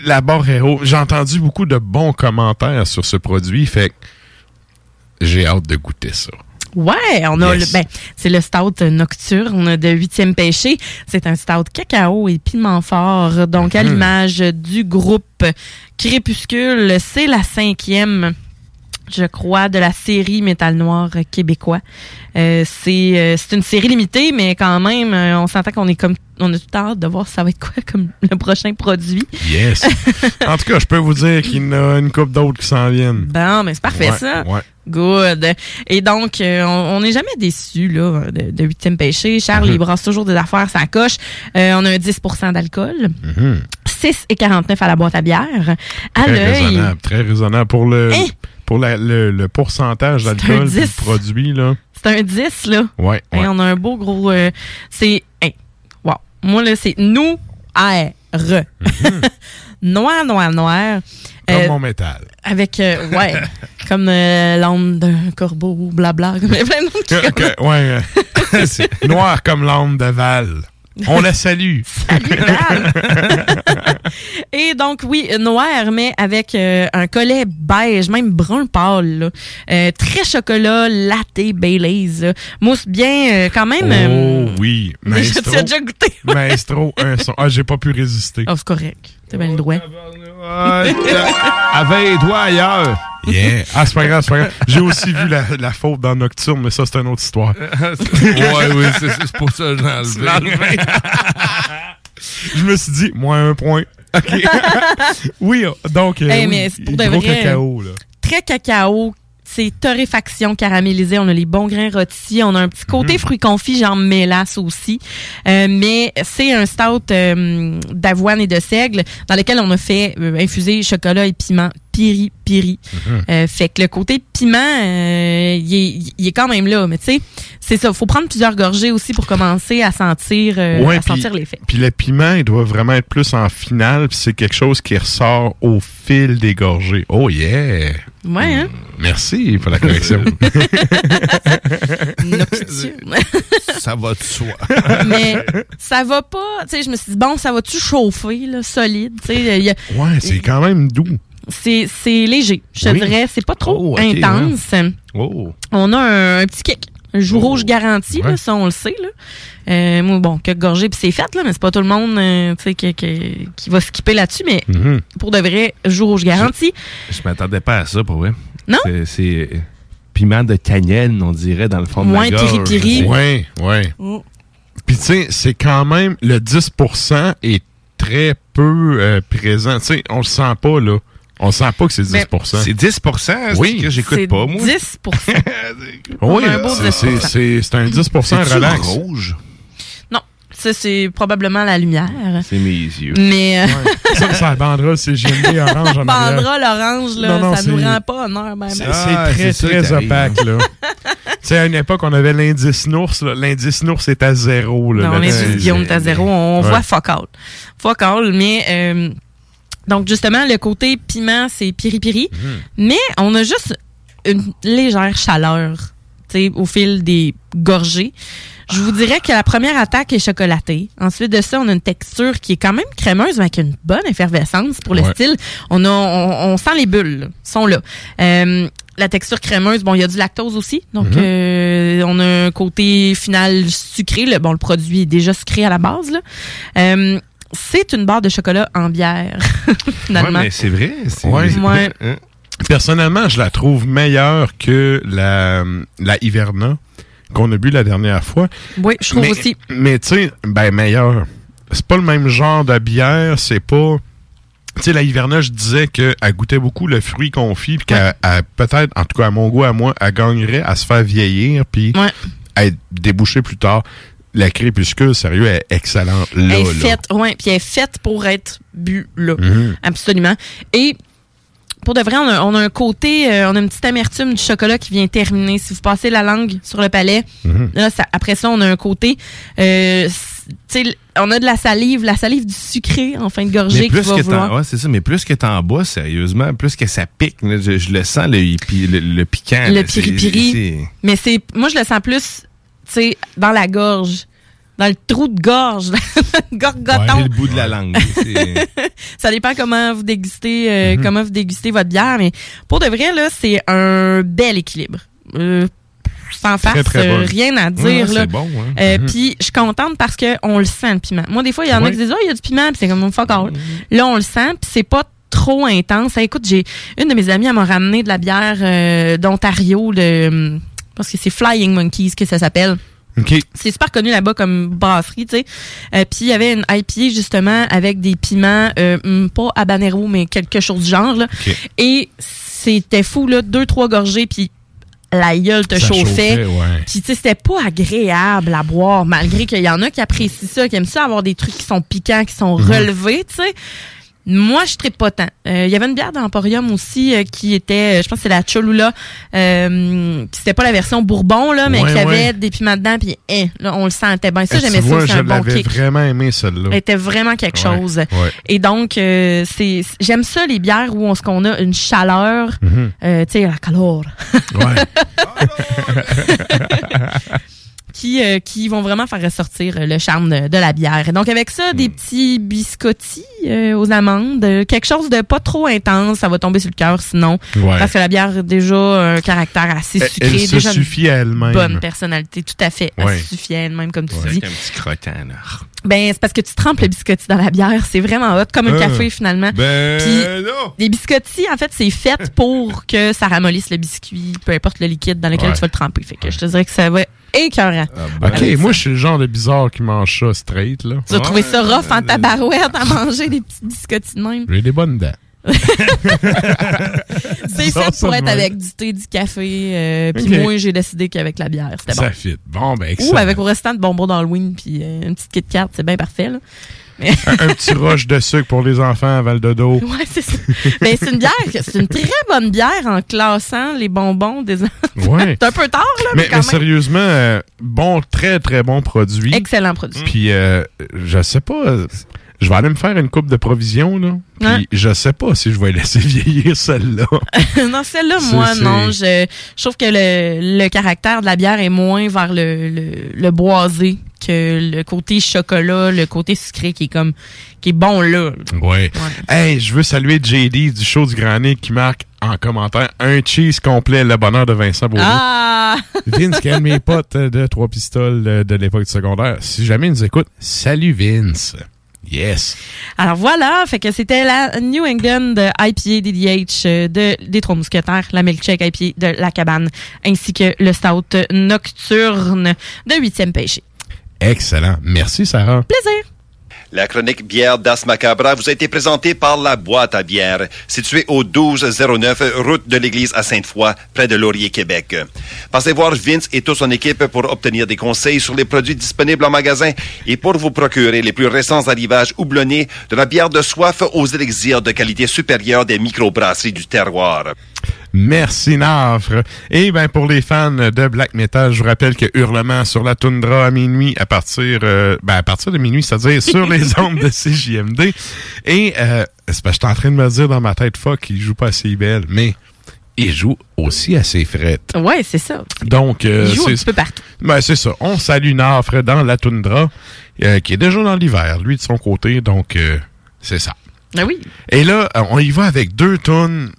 la haute. J'ai entendu beaucoup de bons commentaires sur ce produit. Fait que j'ai hâte de goûter ça. Ouais, on a Yes. le, ben, c'est le stout nocturne de huitième péché. C'est un stout cacao et piment fort. Donc, à Mhm. l'image du groupe Crépuscule, c'est la cinquième, je crois, de la série Métal Noir québécois. Euh, c'est, euh, c'est une série limitée, mais quand même, euh, on s'entend qu'on est comme, on a tout hâte de voir ça va être quoi comme le prochain produit. Yes. en tout cas, je peux vous dire qu'il y en a une couple d'autres qui s'en viennent. Bon, mais c'est parfait Ouais, ça. ouais. Good. Et donc, on n'est jamais déçu là, de, huitième péché. Charles, Mhm. il brasse toujours des affaires, ça coche. On a un 10% d'alcool. Mhm. 6,49 à la boîte à bière. À Très l'œil. raisonnable, très raisonnable. Pour le, Hein? Pour la- le, le pourcentage d'alcool du 10. produit, là. C'est un 10, là. Ouais, ouais. on a un beau gros... euh, c'est... hein, wow. Moi, là, c'est nous, R. noir, noir, noir. Mhm. Comme Euh, mon métal. Avec, euh, ouais, comme euh, l'âme d'un corbeau, blabla. Comme il y a plein de noms qui Que- que- ouais, noir comme l'âme de Val. On la salue. Et donc, oui, noir, mais avec euh, un collet beige, même brun pâle. là. Euh, très chocolat, latte, Baileys. là. Mousse bien, euh, quand même. euh, oh oui, maestro. t'y ai déjà goûté. maestro, un son. Ah, j'ai pas pu résister. Oh, c'est correct. T'as bien le droit. Avait-toi ailleurs. Yeah. Ah, c'est pas grave, c'est pas grave. J'ai aussi vu la, la faute dans Nocturne, mais ça, c'est une autre histoire. ouais, oui, c'est c'est pour ça que je l'ai. Je me suis dit, moins un point. OK. oui, donc, euh, Hey, oui, mais c'est pour de vrai, cacao, là. Très cacao. C'est torréfaction caramélisée. On a les bons grains rôtis. On a un petit côté Mhm. fruits confits, genre mélasse aussi. Euh, mais c'est un stout euh, d'avoine et de seigle dans lequel on a fait euh, infuser chocolat et piment piri piri. Mhm. Euh, fait que le côté piment, euh, il est, il est quand même là. Mais tu sais, c'est ça. Faut prendre plusieurs gorgées aussi pour commencer à sentir, euh, Ouais, à puis- sentir l'effet. Puis le piment, il doit vraiment être plus en finale, puis c'est quelque chose qui ressort au fil des gorgées. Oh yeah! Ouais, hein? Merci pour la correction. ça va de soi. mais ça va pas. Tu sais, je me suis dit, bon, ça va-tu chauffer, là, solide? Tu sais, il y a- ouais, c'est quand même doux. C'est c'est léger. Je te Oui. dirais, c'est pas trop Oh, intense. Oh. On a un, un petit kick. Un jour rouge garanti, là, ça on le sait. Là. Euh, moi, bon, que gorgé puis c'est fait, là, mais c'est pas tout le monde euh, tu sais, qui, qui, qui va skipper là-dessus. Mais Mhm. pour de vrai, jour rouge garanti. Je m'attendais pas à ça, pour vrai. Non? C'est- piment de cayenne, on dirait, dans le fond de Moins la gorge. piri-piri. Ouais, ouais. Mm. Puis tu sais, c'est quand même, le 10% est très peu euh, présent. Tu sais, on le sent pas, là. On sent pas que c'est 10%. C'est 10%? Oui. C'est que j'écoute pas, moi. 10 Oui, c'est- c'est- 10%. c'est c'est un 10% C'est-tu relax. rouge? Non, ça c'est probablement la lumière. C'est mes yeux. Mais euh, ça, ça bandera, c'est GMD orange en bandera l'orange, là, Non, non, ça nous rend pas honneur. Ben, C'est ben. c'est Ah, très, très opaque, là. tu sais, à une époque, on avait l'indice Nours. L'indice Nours est à zéro. Là, Non, l'indice Guillaume est à zéro. On Ouais. voit fuck all. Fuck all, mais... euh, donc, justement, le côté piment, c'est piri-piri. Mhm. Mais on a juste une légère chaleur tu sais, au fil des gorgées. Je vous dirais que la première attaque est chocolatée. Ensuite de ça, on a une texture qui est quand même crémeuse, mais avec une bonne effervescence pour le Ouais. style. On, a, on, on sent les bulles, là, sont là. Euh, la texture crémeuse, bon, il y a du lactose aussi. Donc, Mhm. euh, on a un côté final sucré. Le, bon, le produit est déjà sucré à la base. Là. Euh, c'est une barre de chocolat en bière, finalement. Ouais, mais c'est vrai. c'est- Ouais. Ouais. Hein? Personnellement, je la trouve meilleure que la, la Hiverna qu'on a bu la dernière fois. Oui, je trouve mais, aussi. Mais tu sais, ben meilleure. C'est pas le même genre de bière, c'est pas... Tu sais, la Hiverna, je disais qu'elle goûtait beaucoup le fruit confit, puis qu'elle, elle, peut-être, en tout cas à mon goût, à moi, elle gagnerait à se faire vieillir, puis à être débouchée plus tard. La crépuscule, sérieux, est excellente là. elle est faite, ouais, puis elle est faite pour être bu là. Mhm. Absolument. Et pour de vrai, on a, on a un côté, euh, on a une petite amertume du chocolat qui vient terminer. Si vous passez la langue sur le palais, Mhm. là, ça- après ça, on a un côté, euh, c- tu sais, on a de la salive, la salive du sucré en fin de gorgée Mais qui plus va que ouais, c'est ça, mais plus que t'en bas, sérieusement, plus que ça pique, je, je le sens, le, le, le piquant. le là, piri-piri. c'est- Mais c'est, moi, je le sens plus, dans la gorge, dans le trou de gorge, gorgoton. Ouais, le bout de la langue. ça dépend comment vous dégustez, euh, Mhm. comment vous dégustez votre bière, mais pour de vrai là, c'est un bel équilibre. Euh, sans Très, farce, très bonne. rien à Ouais, dire c'est là. bon, hein. Euh, Mhm. Puis je suis contente parce que on le sent le piment. Moi des fois il y en a Ouais. qui disent oh il y a du piment puis c'est comme fuck all. Là on le sent puis c'est pas trop intense. Ah, écoute j'ai une de mes amies elle m'a ramené de la bière d'Ontario parce que c'est Flying Monkeys que ça s'appelle. C'est super connu là-bas comme brasserie, tu sais. Euh, Puis il y avait une IPA justement avec des piments, euh, hum, pas habanero, mais quelque chose du genre. Là. Et c'était fou, là, deux, trois gorgées, puis la gueule te Ça chauffait. Puis tu sais, c'était pas agréable à boire, malgré qu'il y en a qui apprécient ça, qui aiment ça avoir des trucs qui sont piquants, qui sont Mhm. relevés, tu sais. Moi, je ne pas tant. Euh, Il y avait une bière d'Emporium aussi euh, qui était, euh, je pense que c'est la Cholula, euh, c'était pas la version Bourbon, là, mais Ouais, qui avait ouais. des piments dedans, puis là, on le sentait bien. Ça, Eh, j'aimais ça, c'est je un bon l'avais kick. vraiment aimé, celle-là. Elle était vraiment quelque Ouais, chose. ouais. Et donc, euh, c'est j'aime ça, les bières où on, ce qu'on a une chaleur, Mhm. euh, tu sais, la calor. qui, euh, qui vont vraiment faire ressortir euh, le charme de, de la bière. Donc, avec ça, des petits biscottis euh, aux amandes, quelque chose de pas trop intense, ça va tomber sur le cœur sinon. Ouais. Parce que la bière a déjà un caractère assez Elle- sucré. elle se déjà suffit à elle-même. Bonne personnalité, tout à fait. Ouais. Elle se suffit à elle-même, comme tu Ouais, dis. un petit crottant, là. Ben, c'est parce que tu trempes le biscotti dans la bière. C'est vraiment hot, comme un café, finalement. Ben, Puis, non. les biscottis, en fait, c'est fait pour que ça ramollisse le biscuit, peu importe le liquide dans lequel Ouais. tu vas le tremper. Fait que je te dirais que ça va écœurant. Ah, OK, Avec moi, ça. je suis le genre de bizarre qui mange ça straight, là. Tu vas trouver ça rough en tabarouette à manger des petits biscottis de même? J'ai des bonnes dents. C'est Ça, fait pour être avec du thé, du café. euh, puis Ok. moi, j'ai décidé qu'avec la bière, c'était bon. Ça fit. Bon, ben, excellent. Ou avec au restant de bonbons d'Halloween, puis euh, une petite Kit Kat, c'est bien parfait. Là. Mais- un, un petit rush de sucre pour les enfants avant le dodo. Ouais, c'est ça. Ben, c'est une bière, c'est une très bonne bière en classant les bonbons des enfants. Ouais. c'est un peu tard, là, mais, Mais, quand mais même. sérieusement, euh, bon, très, très bon produit. Excellent produit. Puis, euh, je sais pas, je vais aller me faire une coupe de provisions, là. Puis, Ouais. je sais pas si je vais laisser vieillir celle-là. non, celle-là, moi, non. Je, je trouve que le, le caractère de la bière est moins vers le, le, le boisé que le côté chocolat, le côté sucré qui est comme qui est bon là. Ouais. Hey, je veux saluer JD du show du Granit qui marque en commentaire un cheese complet, le bonheur de Vincent Beaulieu. Ah! Vince, qui est mes potes de Trois Pistoles de, de l'époque du secondaire. Si jamais il nous écoute, salut Vince. Yes. Alors voilà, fait que c'était la New England IPA DDH euh, de, des Trois Mousquetaires, la Milkshake IPA de La Cabane, ainsi que le Stout Nocturne de 8e Pêché. Excellent. Merci, Sarah. Plaisir. La chronique bière d'As Macabra vous a été présentée par la boîte à bière, située au 1209 route de l'église à Sainte-Foy, près de Laurier, Québec. Passez voir Vince et toute son équipe pour obtenir des conseils sur les produits disponibles en magasin et pour vous procurer les plus récents arrivages houblonnés de la bière de soif aux élixirs de qualité supérieure des microbrasseries du terroir. Merci Nafre. Et ben pour les fans de black metal, je vous rappelle que Hurlement sur la toundra à minuit à partir euh, ben à partir de minuit, c'est-à-dire sur les ondes de CJMD. Et euh, c'est parce que j'étais en train de me dire dans ma tête fuck, il joue pas assez belle, mais il joue aussi assez frette. Ouais, c'est ça. Donc euh, Il joue un c'est petit peu partout. Ben c'est ça. On salue Nafre dans la toundra euh, qui est déjà dans l'hiver, lui de son côté, donc c'est ça. Ah oui. Et là, on y va avec deux tonnes.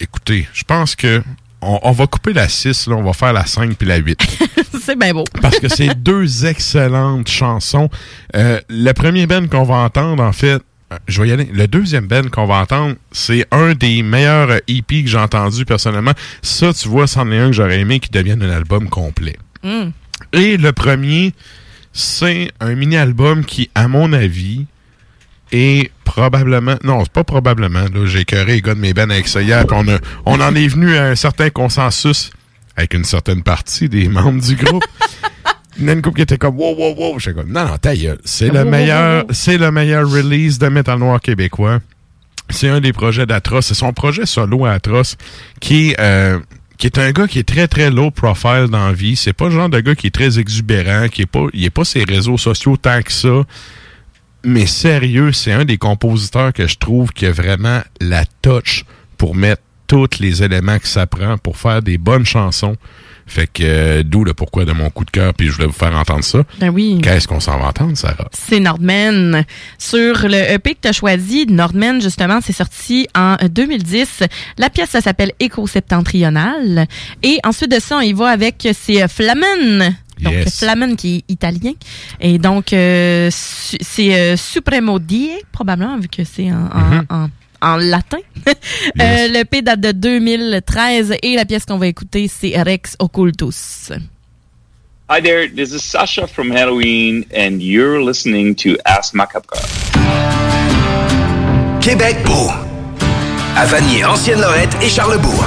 Écoutez, je pense que on, on va couper la 6, là, on va faire la 5 puis la 8. c'est bien beau. parce que c'est deux excellentes chansons. Euh, le premier band qu'on va entendre, en fait, euh, je vais y aller. Le deuxième band qu'on va entendre, c'est un des meilleurs EP que j'ai entendu personnellement. Ça, tu vois, c'en est un que j'aurais aimé qui devienne un album complet. Mm. Et le premier, c'est un mini-album qui, à mon avis, est probablement... Non, c'est pas probablement. là, J'ai écœuré les gars de mes bennes avec ça hier. on, a- on en est venu à un certain consensus avec une certaine partie des membres du groupe. Il y en a une couple qui était comme wow wow wow. J'étais comme non non ta. C'est le meilleur c'est le meilleur release de métal noir québécois. c'est un des projets d'Atroce. C'est son projet solo à Atroce qui est, euh, qui est un gars qui est très, très low profile dans la vie. C'est pas le genre de gars qui est très exubérant, qui est pas, il est pas ses réseaux sociaux tant que ça. Mais sérieux, c'est un des compositeurs que je trouve qui a vraiment la touch pour mettre tous les éléments que ça prend pour faire des bonnes chansons. Fait que euh, d'où le pourquoi de mon coup de cœur, puis je voulais vous faire entendre ça. Ben oui. Qu'est-ce qu'on s'en va entendre, Sarah? C'est Nordman. Sur le EP que tu as choisi, Nordman, justement, c'est sorti en 2010. La pièce, ça s'appelle Écho septentrional. Et ensuite de ça, on y va avec, c'est Flamen. Donc, Yes. Flamen qui est italien. Et donc, euh, su- c'est euh, Supremo Die, probablement, vu que c'est en, en- Mhm. en- en latin. Euh, le P date de 2013 et la pièce qu'on va écouter, c'est Rex Occultus. Hi there, this is Sasha from Halloween, and you're listening to Ask Macabre. Québec beau. À Vanier, Ancienne-Lorette et Charlebourg.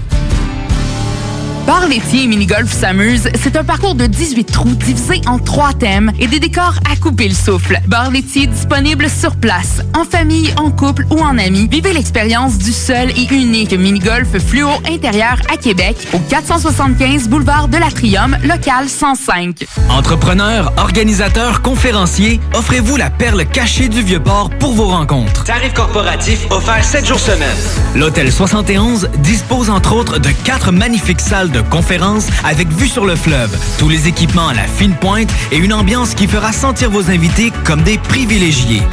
Bar laitier et mini-golf s'amuse, c'est un parcours de 18 trous divisé en trois thèmes et des décors à couper le souffle. Bar laitier disponible sur place, en famille, en couple ou en amis. Vivez l'expérience du seul et unique mini-golf fluo intérieur à Québec au 475 boulevard de l'Atrium, local 105. Entrepreneurs, organisateurs, conférenciers, offrez-vous la perle cachée du Vieux-Port pour vos rencontres. Tarif corporatif offert 7 jours semaine. L'Hôtel 71 dispose entre autres de quatre magnifiques salles de conférences avec vue sur le fleuve, tous les équipements à la fine pointe et une ambiance qui fera sentir vos invités comme des privilégiés.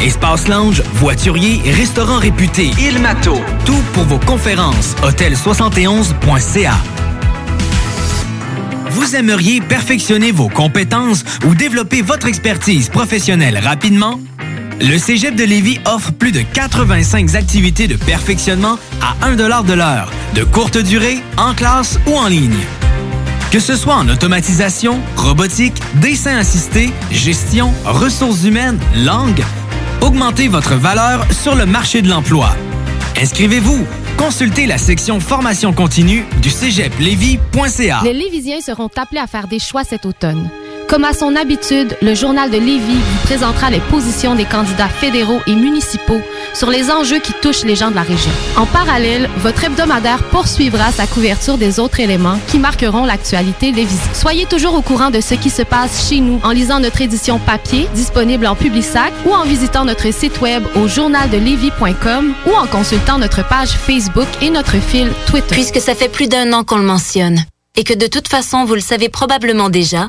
Espace lounge, voiturier restaurant réputé. Il Mato. Tout pour vos conférences. Hôtel71.ca. Vous aimeriez perfectionner vos compétences ou développer votre expertise professionnelle rapidement? Le Cégep de Lévis offre plus de 85 activités de perfectionnement à 1 de l'heure, de courte durée, en classe ou en ligne. Que ce soit en automatisation, robotique, dessin assisté, gestion, ressources humaines, langue, augmentez votre valeur sur le marché de l'emploi. Inscrivez-vous. Consultez la section formation continue du cégeplevy.ca. Les Lévisiens seront appelés à faire des choix cet automne. Comme à son habitude, le journal de Lévis vous présentera les positions des candidats fédéraux et municipaux sur les enjeux qui touchent les gens de la région. En parallèle, votre hebdomadaire poursuivra sa couverture des autres éléments qui marqueront l'actualité lévisienne. Soyez toujours au courant de ce qui se passe chez nous en lisant notre édition papier disponible en Publisac ou en visitant notre site web au journaldelévis.com ou en consultant notre page Facebook et notre fil Twitter. Puisque ça fait plus d'un an qu'on le mentionne et que de toute façon vous le savez probablement déjà,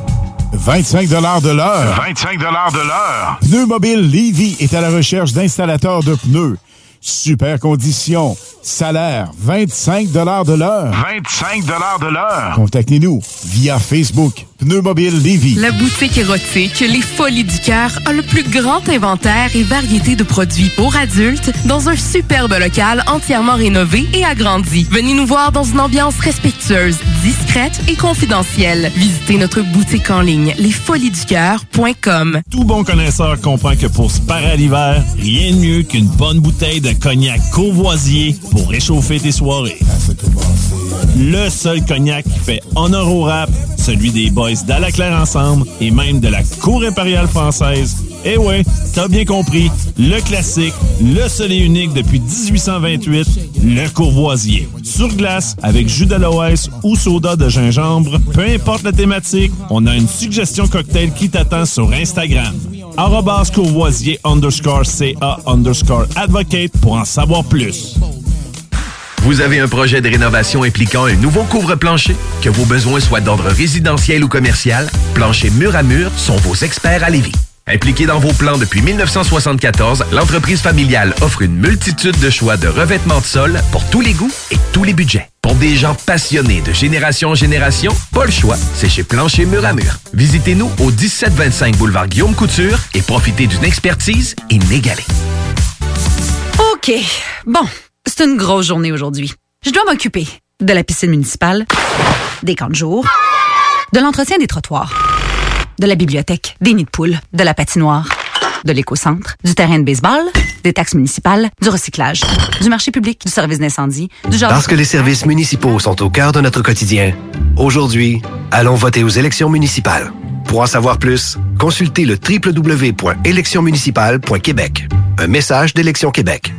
25 de l'heure. 25 de l'heure. Pneu Mobile Levy est à la recherche d'installateurs de pneus. Super conditions. Salaire 25 de l'heure. 25 de l'heure. Contactez-nous via Facebook. Pneu Mobile Levy. La boutique érotique Les Folies du Cœur a le plus grand inventaire et variété de produits pour adultes dans un superbe local entièrement rénové et agrandi. Venez nous voir dans une ambiance respectueuse, discrète et confidentielle. Visitez notre boutique en ligne lesfoliesducoeur.com. Tout bon connaisseur comprend que pour se parer à l'hiver, rien de mieux qu'une bonne bouteille de cognac courvoisier pour réchauffer tes soirées. Le seul cognac qui fait honneur au rap, celui des boys d'À la Claire Ensemble et même de la Cour impériale française, Eh ouais, t'as bien compris. Le classique, le seul et unique depuis 1828, le Courvoisier. Sur glace, avec jus d'aloès ou soda de gingembre, peu importe la thématique, on a une suggestion cocktail qui t'attend sur Instagram. Arrobas Courvoisier underscore CA underscore advocate pour en savoir plus. Vous avez un projet de rénovation impliquant un nouveau couvre-plancher? Que vos besoins soient d'ordre résidentiel ou commercial, Plancher Mur à Mur sont vos experts à Lévis. Impliqué dans vos plans depuis 1974, l'entreprise familiale offre une multitude de choix de revêtements de sol pour tous les goûts et tous les budgets. Pour des gens passionnés de génération en génération, pas le choix, c'est chez Plancher Mur à Mur. Visitez-nous au 1725 boulevard Guillaume Couture et profitez d'une expertise inégalée. OK. Bon, c'est une grosse journée aujourd'hui. Je dois m'occuper de la piscine municipale, des camps de jour, de l'entretien des trottoirs, de la bibliothèque, des nids de poules, de la patinoire, de l'éco-centre, du terrain de baseball, des taxes municipales, du recyclage, du marché public, du service d'incendie, du genre... Parce que les services municipaux sont au cœur de notre quotidien, aujourd'hui, allons voter aux élections municipales. Pour en savoir plus, consultez le www.électionsmunicipales.québec. Un message d'Élection Québec.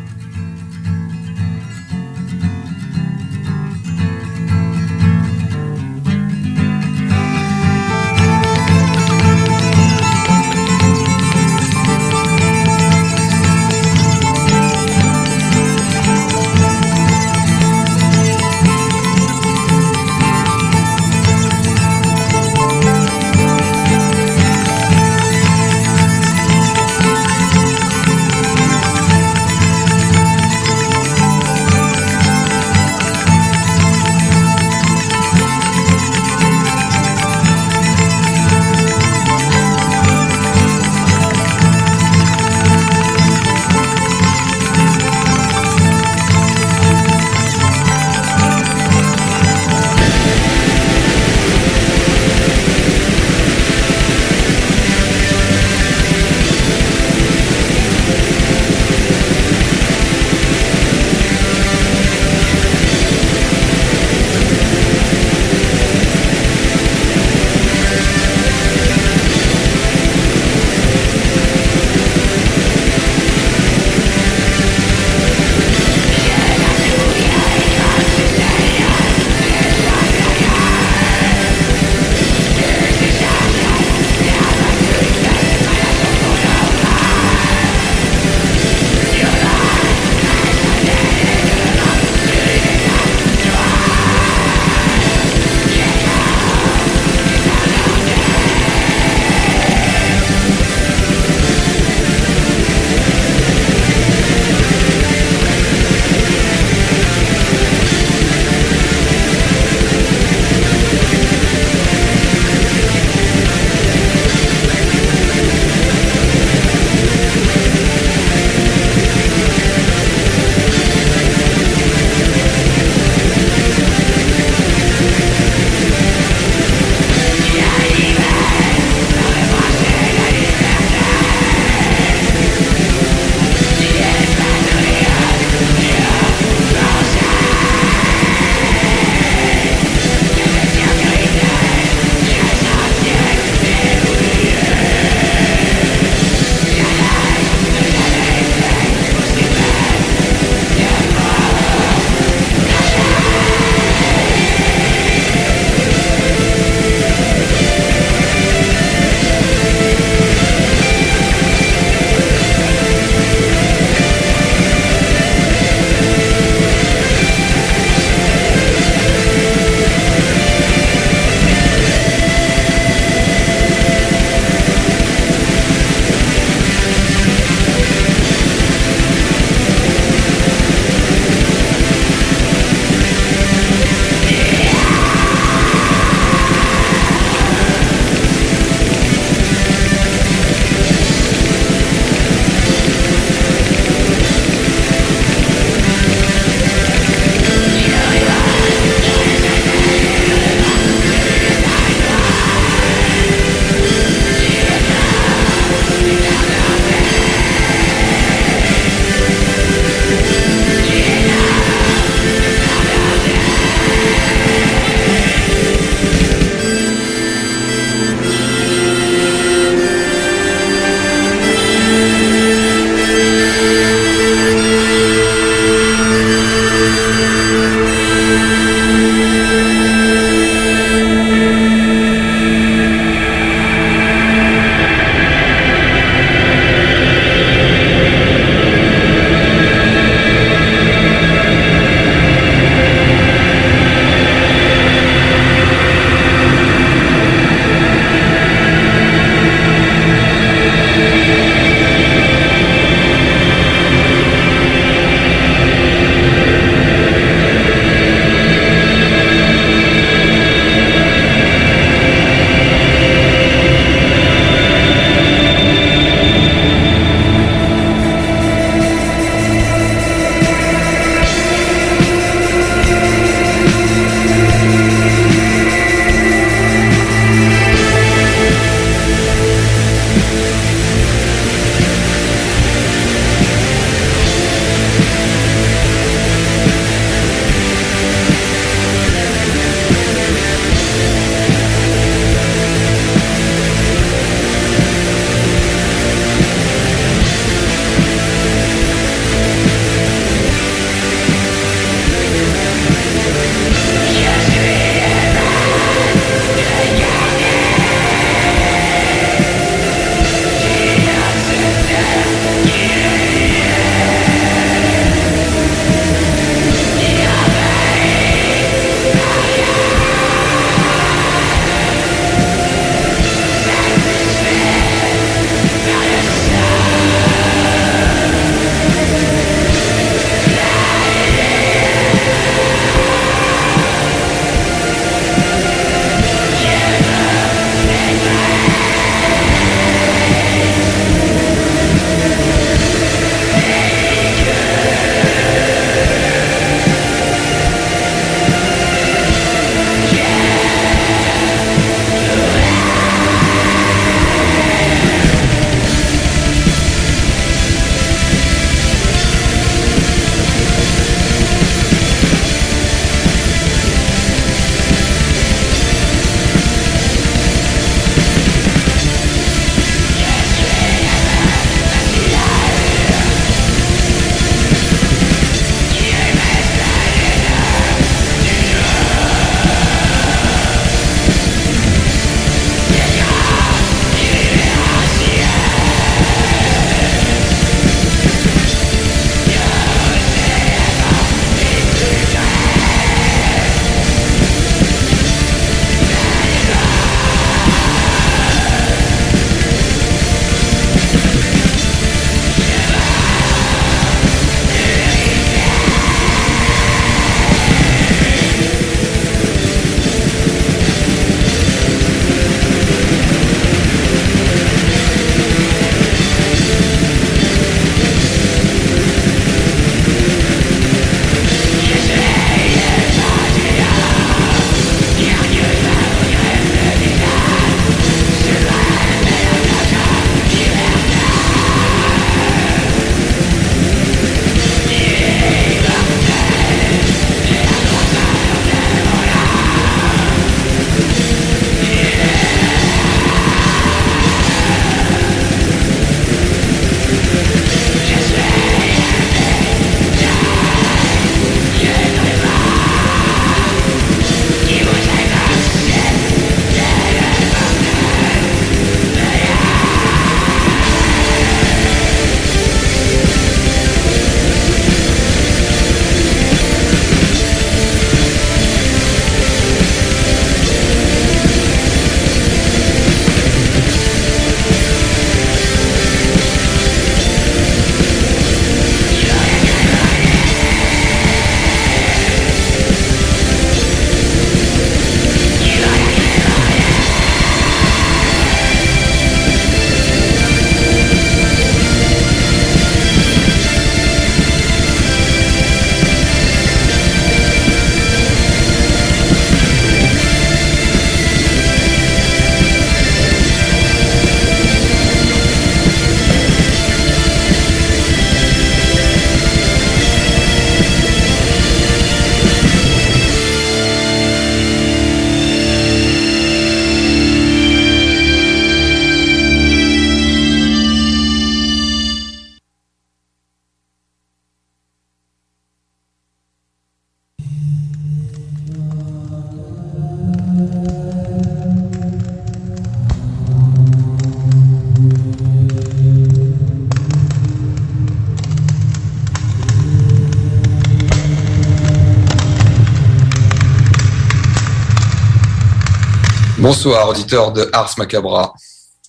Bonsoir, auditeur de Ars Macabra.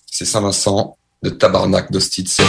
C'est Saint-Vincent de Tabarnak d'Ostitz.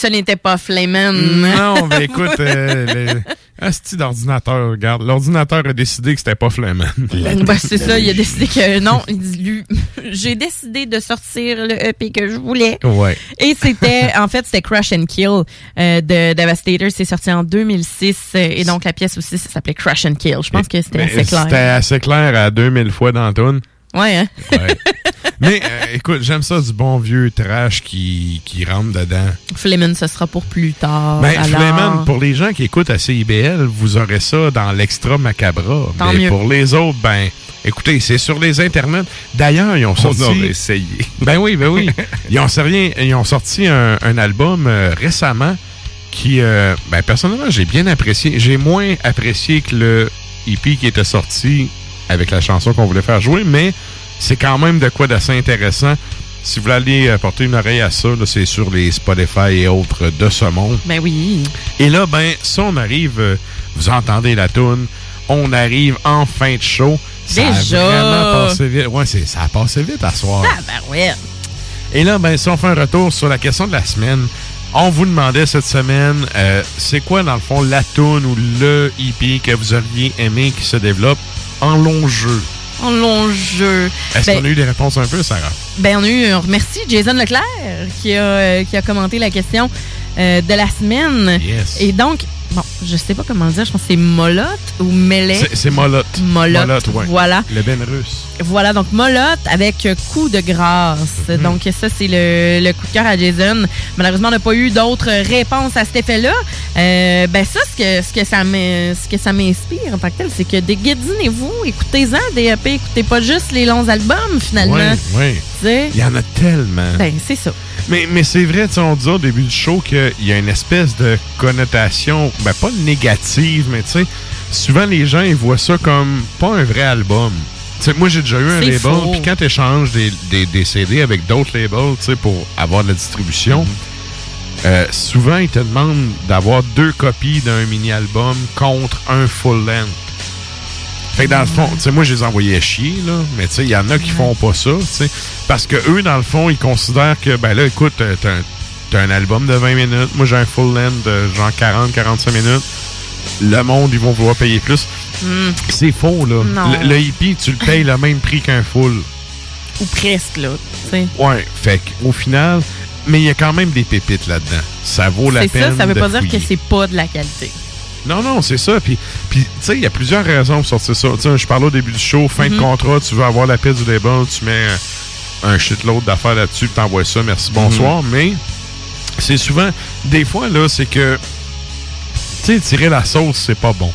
Ce n'était pas Flayman. Non, mais écoute, euh, le- d'ordinateur, regarde. L'ordinateur a décidé que c'était pas Flayman. Ben, c'est ça, il a décidé que non. il dit, lui, J'ai décidé de sortir le EP que je voulais. Ouais. Et c'était, en fait, c'était Crush and Kill euh, de Devastator. C'est sorti en 2006. euh, Et donc, la pièce aussi, ça s'appelait Crush and Kill. Je pense que c'était assez clair. C'était assez clair à 2000 fois dans la toune. Ouais, hein? Ouais. Mais euh, écoute, j'aime ça du bon vieux trash qui, qui rentre dedans. Flemen, ce sera pour plus tard. Ben, alors. Fleman, pour les gens qui écoutent à CIBL, vous aurez ça dans l'extra macabra. Tant Mais mieux. pour les autres, ben, écoutez, c'est sur les internets. D'ailleurs, ils ont sorti. aurait essayé. Ben oui, ben oui. ils, ont sorti, ils ont sorti un, un album euh, récemment qui, euh, ben, personnellement, j'ai bien apprécié. J'ai moins apprécié que le EP qui était sorti avec la chanson qu'on voulait faire jouer, mais c'est quand même de quoi d'assez intéressant. Si vous voulez aller euh, porter une oreille à ça, c'est sur les Spotify et autres de ce monde. Ben oui. Et là, ben, ça, on arrive, euh, vous entendez la toune, on arrive en fin de show. Ça Déjà? a vraiment passé vite. Ouais, c'est- ça a passé vite à soir. Ah, ben ouais. Et là, ben, si on fait un retour sur la question de la semaine, on vous demandait cette semaine, euh, c'est quoi, dans le fond, la toune ou le EP que vous auriez aimé qui se développe en long jeu? En long jeu. Est-ce Ben, qu'on a eu des réponses un peu, Sarah? Ben, on a eu, on remercie Jason Leclerc qui a, euh, qui a commenté la question euh, de la semaine. Yes. Et donc, bon, je sais pas comment le dire, je pense que c'est Molotte ou Melet. C'est- C'est Molotte. Molotte, ouais. voilà. Le Ben russe. Voilà, donc Molotte avec coup de grâce. Mhm. Donc, ça, c'est le, le coup de cœur à Jason. Malheureusement, on n'a pas eu d'autres réponses à cet effet-là. Euh, ben, ça, ce que, ce que ça m'inspire en tant que tel, c'est que déguédinez-vous, écoutez-en DEP, écoutez pas juste les longs albums, finalement. Oui, oui. Il y en a tellement. Ben, c'est ça. Mais, mais c'est vrai, on disait au début du show qu'il y a une espèce de connotation, ben pas négative, mais tu sais, souvent les gens ils voient ça comme pas un vrai album. Tu sais, moi j'ai déjà eu un label, puis quand tu échanges des, des, des CD avec d'autres labels, tu sais, pour avoir de la distribution, euh, souvent ils te demandent d'avoir deux copies d'un mini-album contre un full length. Fait que dans le fond, tu sais, moi, je les envoyais chier, là. Mais tu sais, il y en a qui font pas ça, tu sais. Parce que eux, dans le fond, ils considèrent que, ben là, écoute, euh, t'as un, t'as un album de 20 minutes. Moi, j'ai un full length de genre 40, 45 minutes. Le monde, ils vont vouloir payer plus. Hmm. C'est faux, là. Le, le hippie, tu le payes le même prix qu'un full. Ou presque, là. tu sais. Ouais. Fait qu'au final, mais il y a quand même des pépites là-dedans. Ça vaut la C'est peine. ça, ça veut de pas dire que c'est pas de la qualité. Non, non, c'est ça. Puis, puis tu sais, il y a plusieurs raisons pour sortir ça. Tu sais, je parlais au début du show, fin de Mhm. contrat, tu veux avoir la paix du label, tu mets un, shitload d'affaires là-dessus, puis t'envoies ça, merci, bonsoir. Mais c'est souvent, des fois, là, c'est que, tu sais, tirer la sauce, c'est pas bon.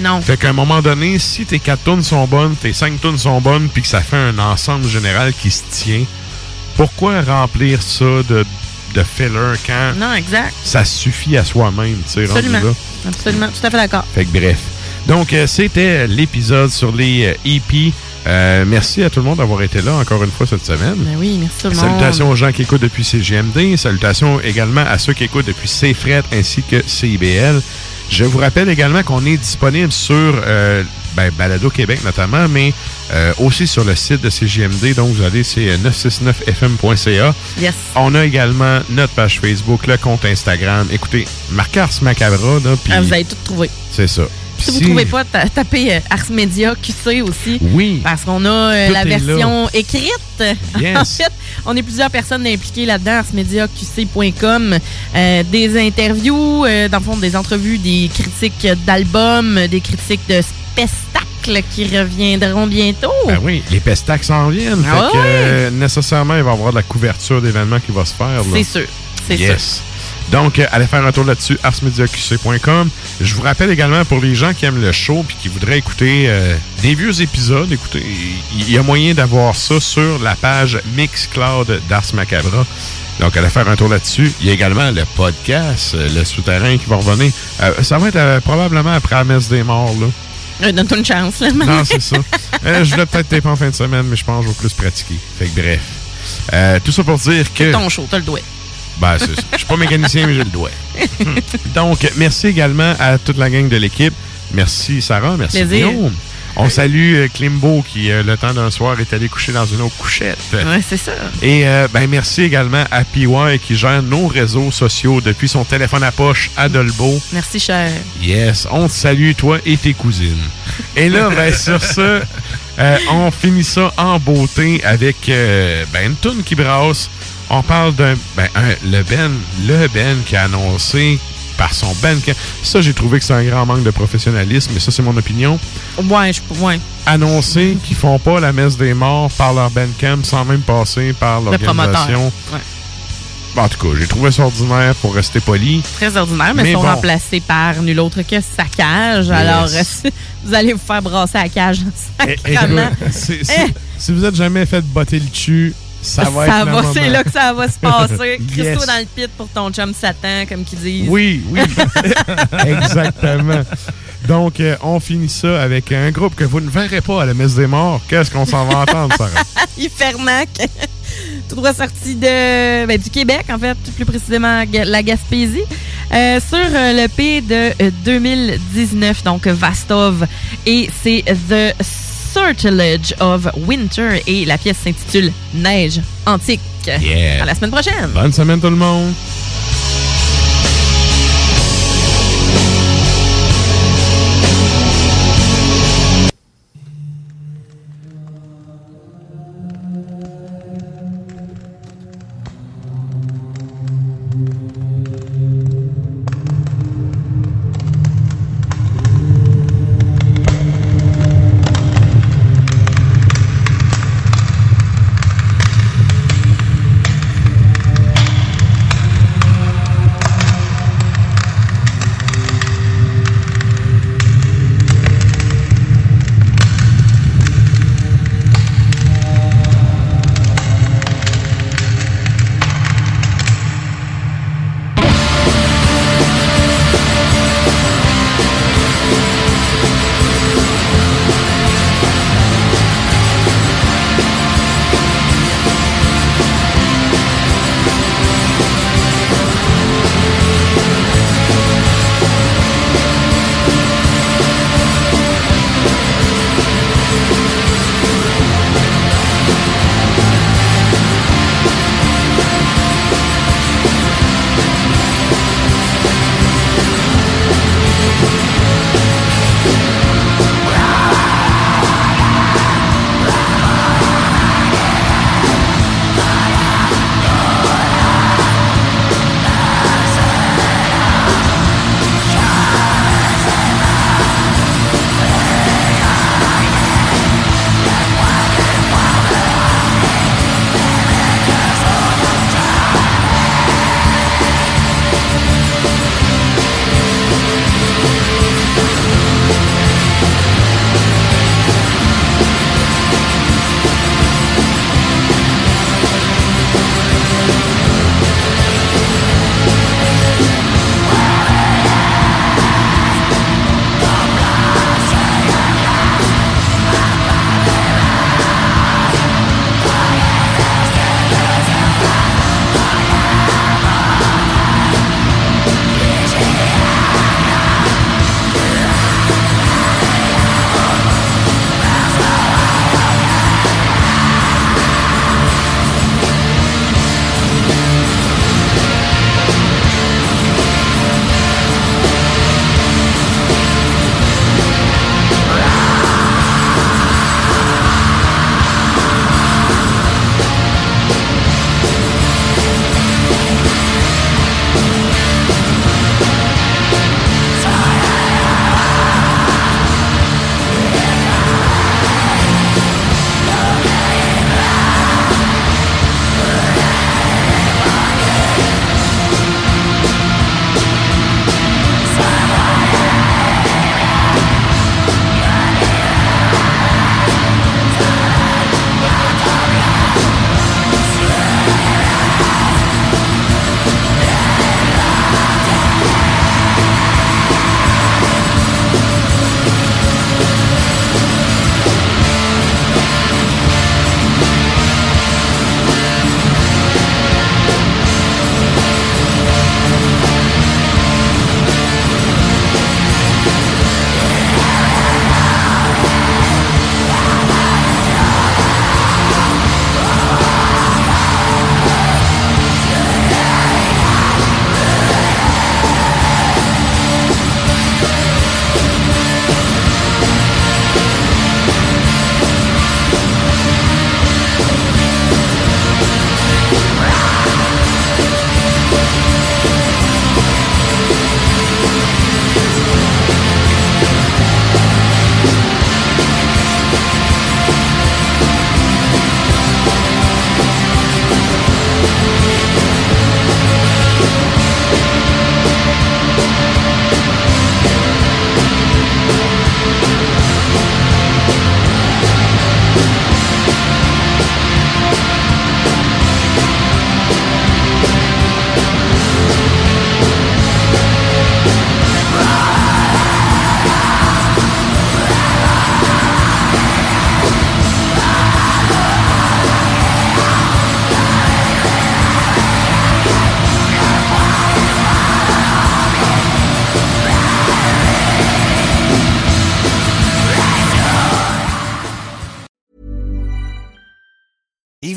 Non. Fait qu'à un moment donné, si tes 4 tonnes sont bonnes, tes 5 tonnes sont bonnes, puis que ça fait un ensemble général qui se tient, pourquoi remplir ça de, de filler quand Non, exact. ça suffit à soi-même, tu sais, rendu là? Absolument. Tout à fait d'accord. Fait que bref. Donc, euh, c'était l'épisode sur les euh, EP. Euh, merci à tout le monde d'avoir été là encore une fois cette semaine. Ben oui, merci tout le monde. Salutations aux gens qui écoutent depuis CGMD. Salutations également à ceux qui écoutent depuis CFRET ainsi que CIBL. Je vous rappelle également qu'on est disponible sur euh, ben, Balado Québec notamment, mais euh, aussi sur le site de CGMD. Donc, vous allez, c'est euh, 969fm.ca. Yes. On a également notre page Facebook, le compte Instagram. Écoutez, Marc Ars Macabra, là, puis Ah, vous avez tout trouvé. c'est ça. Si vous ne trouvez pas, ta- tapez euh, Ars Media QC aussi. Oui. Parce qu'on a euh, la là. version écrite. Yes. en fait, on est plusieurs personnes impliquées là-dedans, arsmediaqc.com. Euh, des interviews, euh, dans le fond, des entrevues, des critiques d'albums, des critiques de spectacles qui reviendront bientôt. Ben oui, les pestacs s'en viennent. Ah fait que, euh, nécessairement, il va y avoir de la couverture d'événements qui va se faire. C'est sûr. C'est yes. Donc, euh, allez faire un tour là-dessus, arsmediaqc.com. Je vous rappelle également pour les gens qui aiment le show et qui voudraient écouter euh, des vieux épisodes, écoutez, il y a moyen d'avoir ça sur la page Mixcloud d'Ars Macabra. Donc, allez faire un tour là-dessus. Il y a également le podcast, le souterrain qui va revenir. Euh, ça va être euh, probablement après la messe des morts, là. Euh, Donne-toi une chance. Là, Non, c'est ça. Euh, je voulais peut-être taper en fin de semaine, mais je pense que je vais plus pratiquer. Fait que bref. Euh, tout ça pour dire que. C'est ton show, t'as le doigt. Ben, c'est ça. Je suis pas mécanicien, mais j'ai le doigt. Donc, merci également à toute la gang de l'équipe. Merci Sarah, merci. Guillaume. On salue euh, Klimbo qui, euh, le temps d'un soir, est allé coucher dans une autre couchette. Ouais, c'est ça. Et euh, ben, merci également à PY qui gère nos réseaux sociaux depuis son téléphone à poche à Dolbeau. Merci, cher. Yes, on te salue, toi et tes cousines. Et là, ben, sur ce, euh, on finit ça en beauté avec euh, ben, une toune qui brasse. On parle d'un. Ben, un- le Ben, le Ben qui a annoncé par son Bandcamp. Ça, j'ai trouvé que c'est un grand manque de professionnalisme, mais ça, c'est mon opinion. Ouais, je ouais. Annoncer qu'ils font pas la messe des morts par leur Bandcamp sans même passer par Le l'organisation. Ouais. En tout cas, j'ai trouvé ça ordinaire pour rester poli. Très ordinaire, mais, Mais sont bon. remplacés par nul autre que Saccage. Alors, euh, vous allez vous faire brasser à la cage. Eh, sacrément. écoute, c'est- c'est- Si vous êtes jamais fait botter le cul, ça va moment. c'est là que ça va se passer. Christo Yes. dans le pit pour ton chum Satan, comme qu'ils disent. Oui, oui. Exactement. Donc, euh, on finit ça avec un groupe que vous ne verrez pas à la messe des morts. Qu'est-ce qu'on s'en va entendre, Sarah? Hifernac. Tout droit sorti de, ben, du Québec, en fait, plus précisément la Gaspésie. Euh, sur euh, le P de euh, 2019, donc Vastov. Et c'est The Sortilege of Winter. Et la pièce s'intitule Neige antique. Yeah. À la semaine prochaine. Bonne semaine, tout le monde.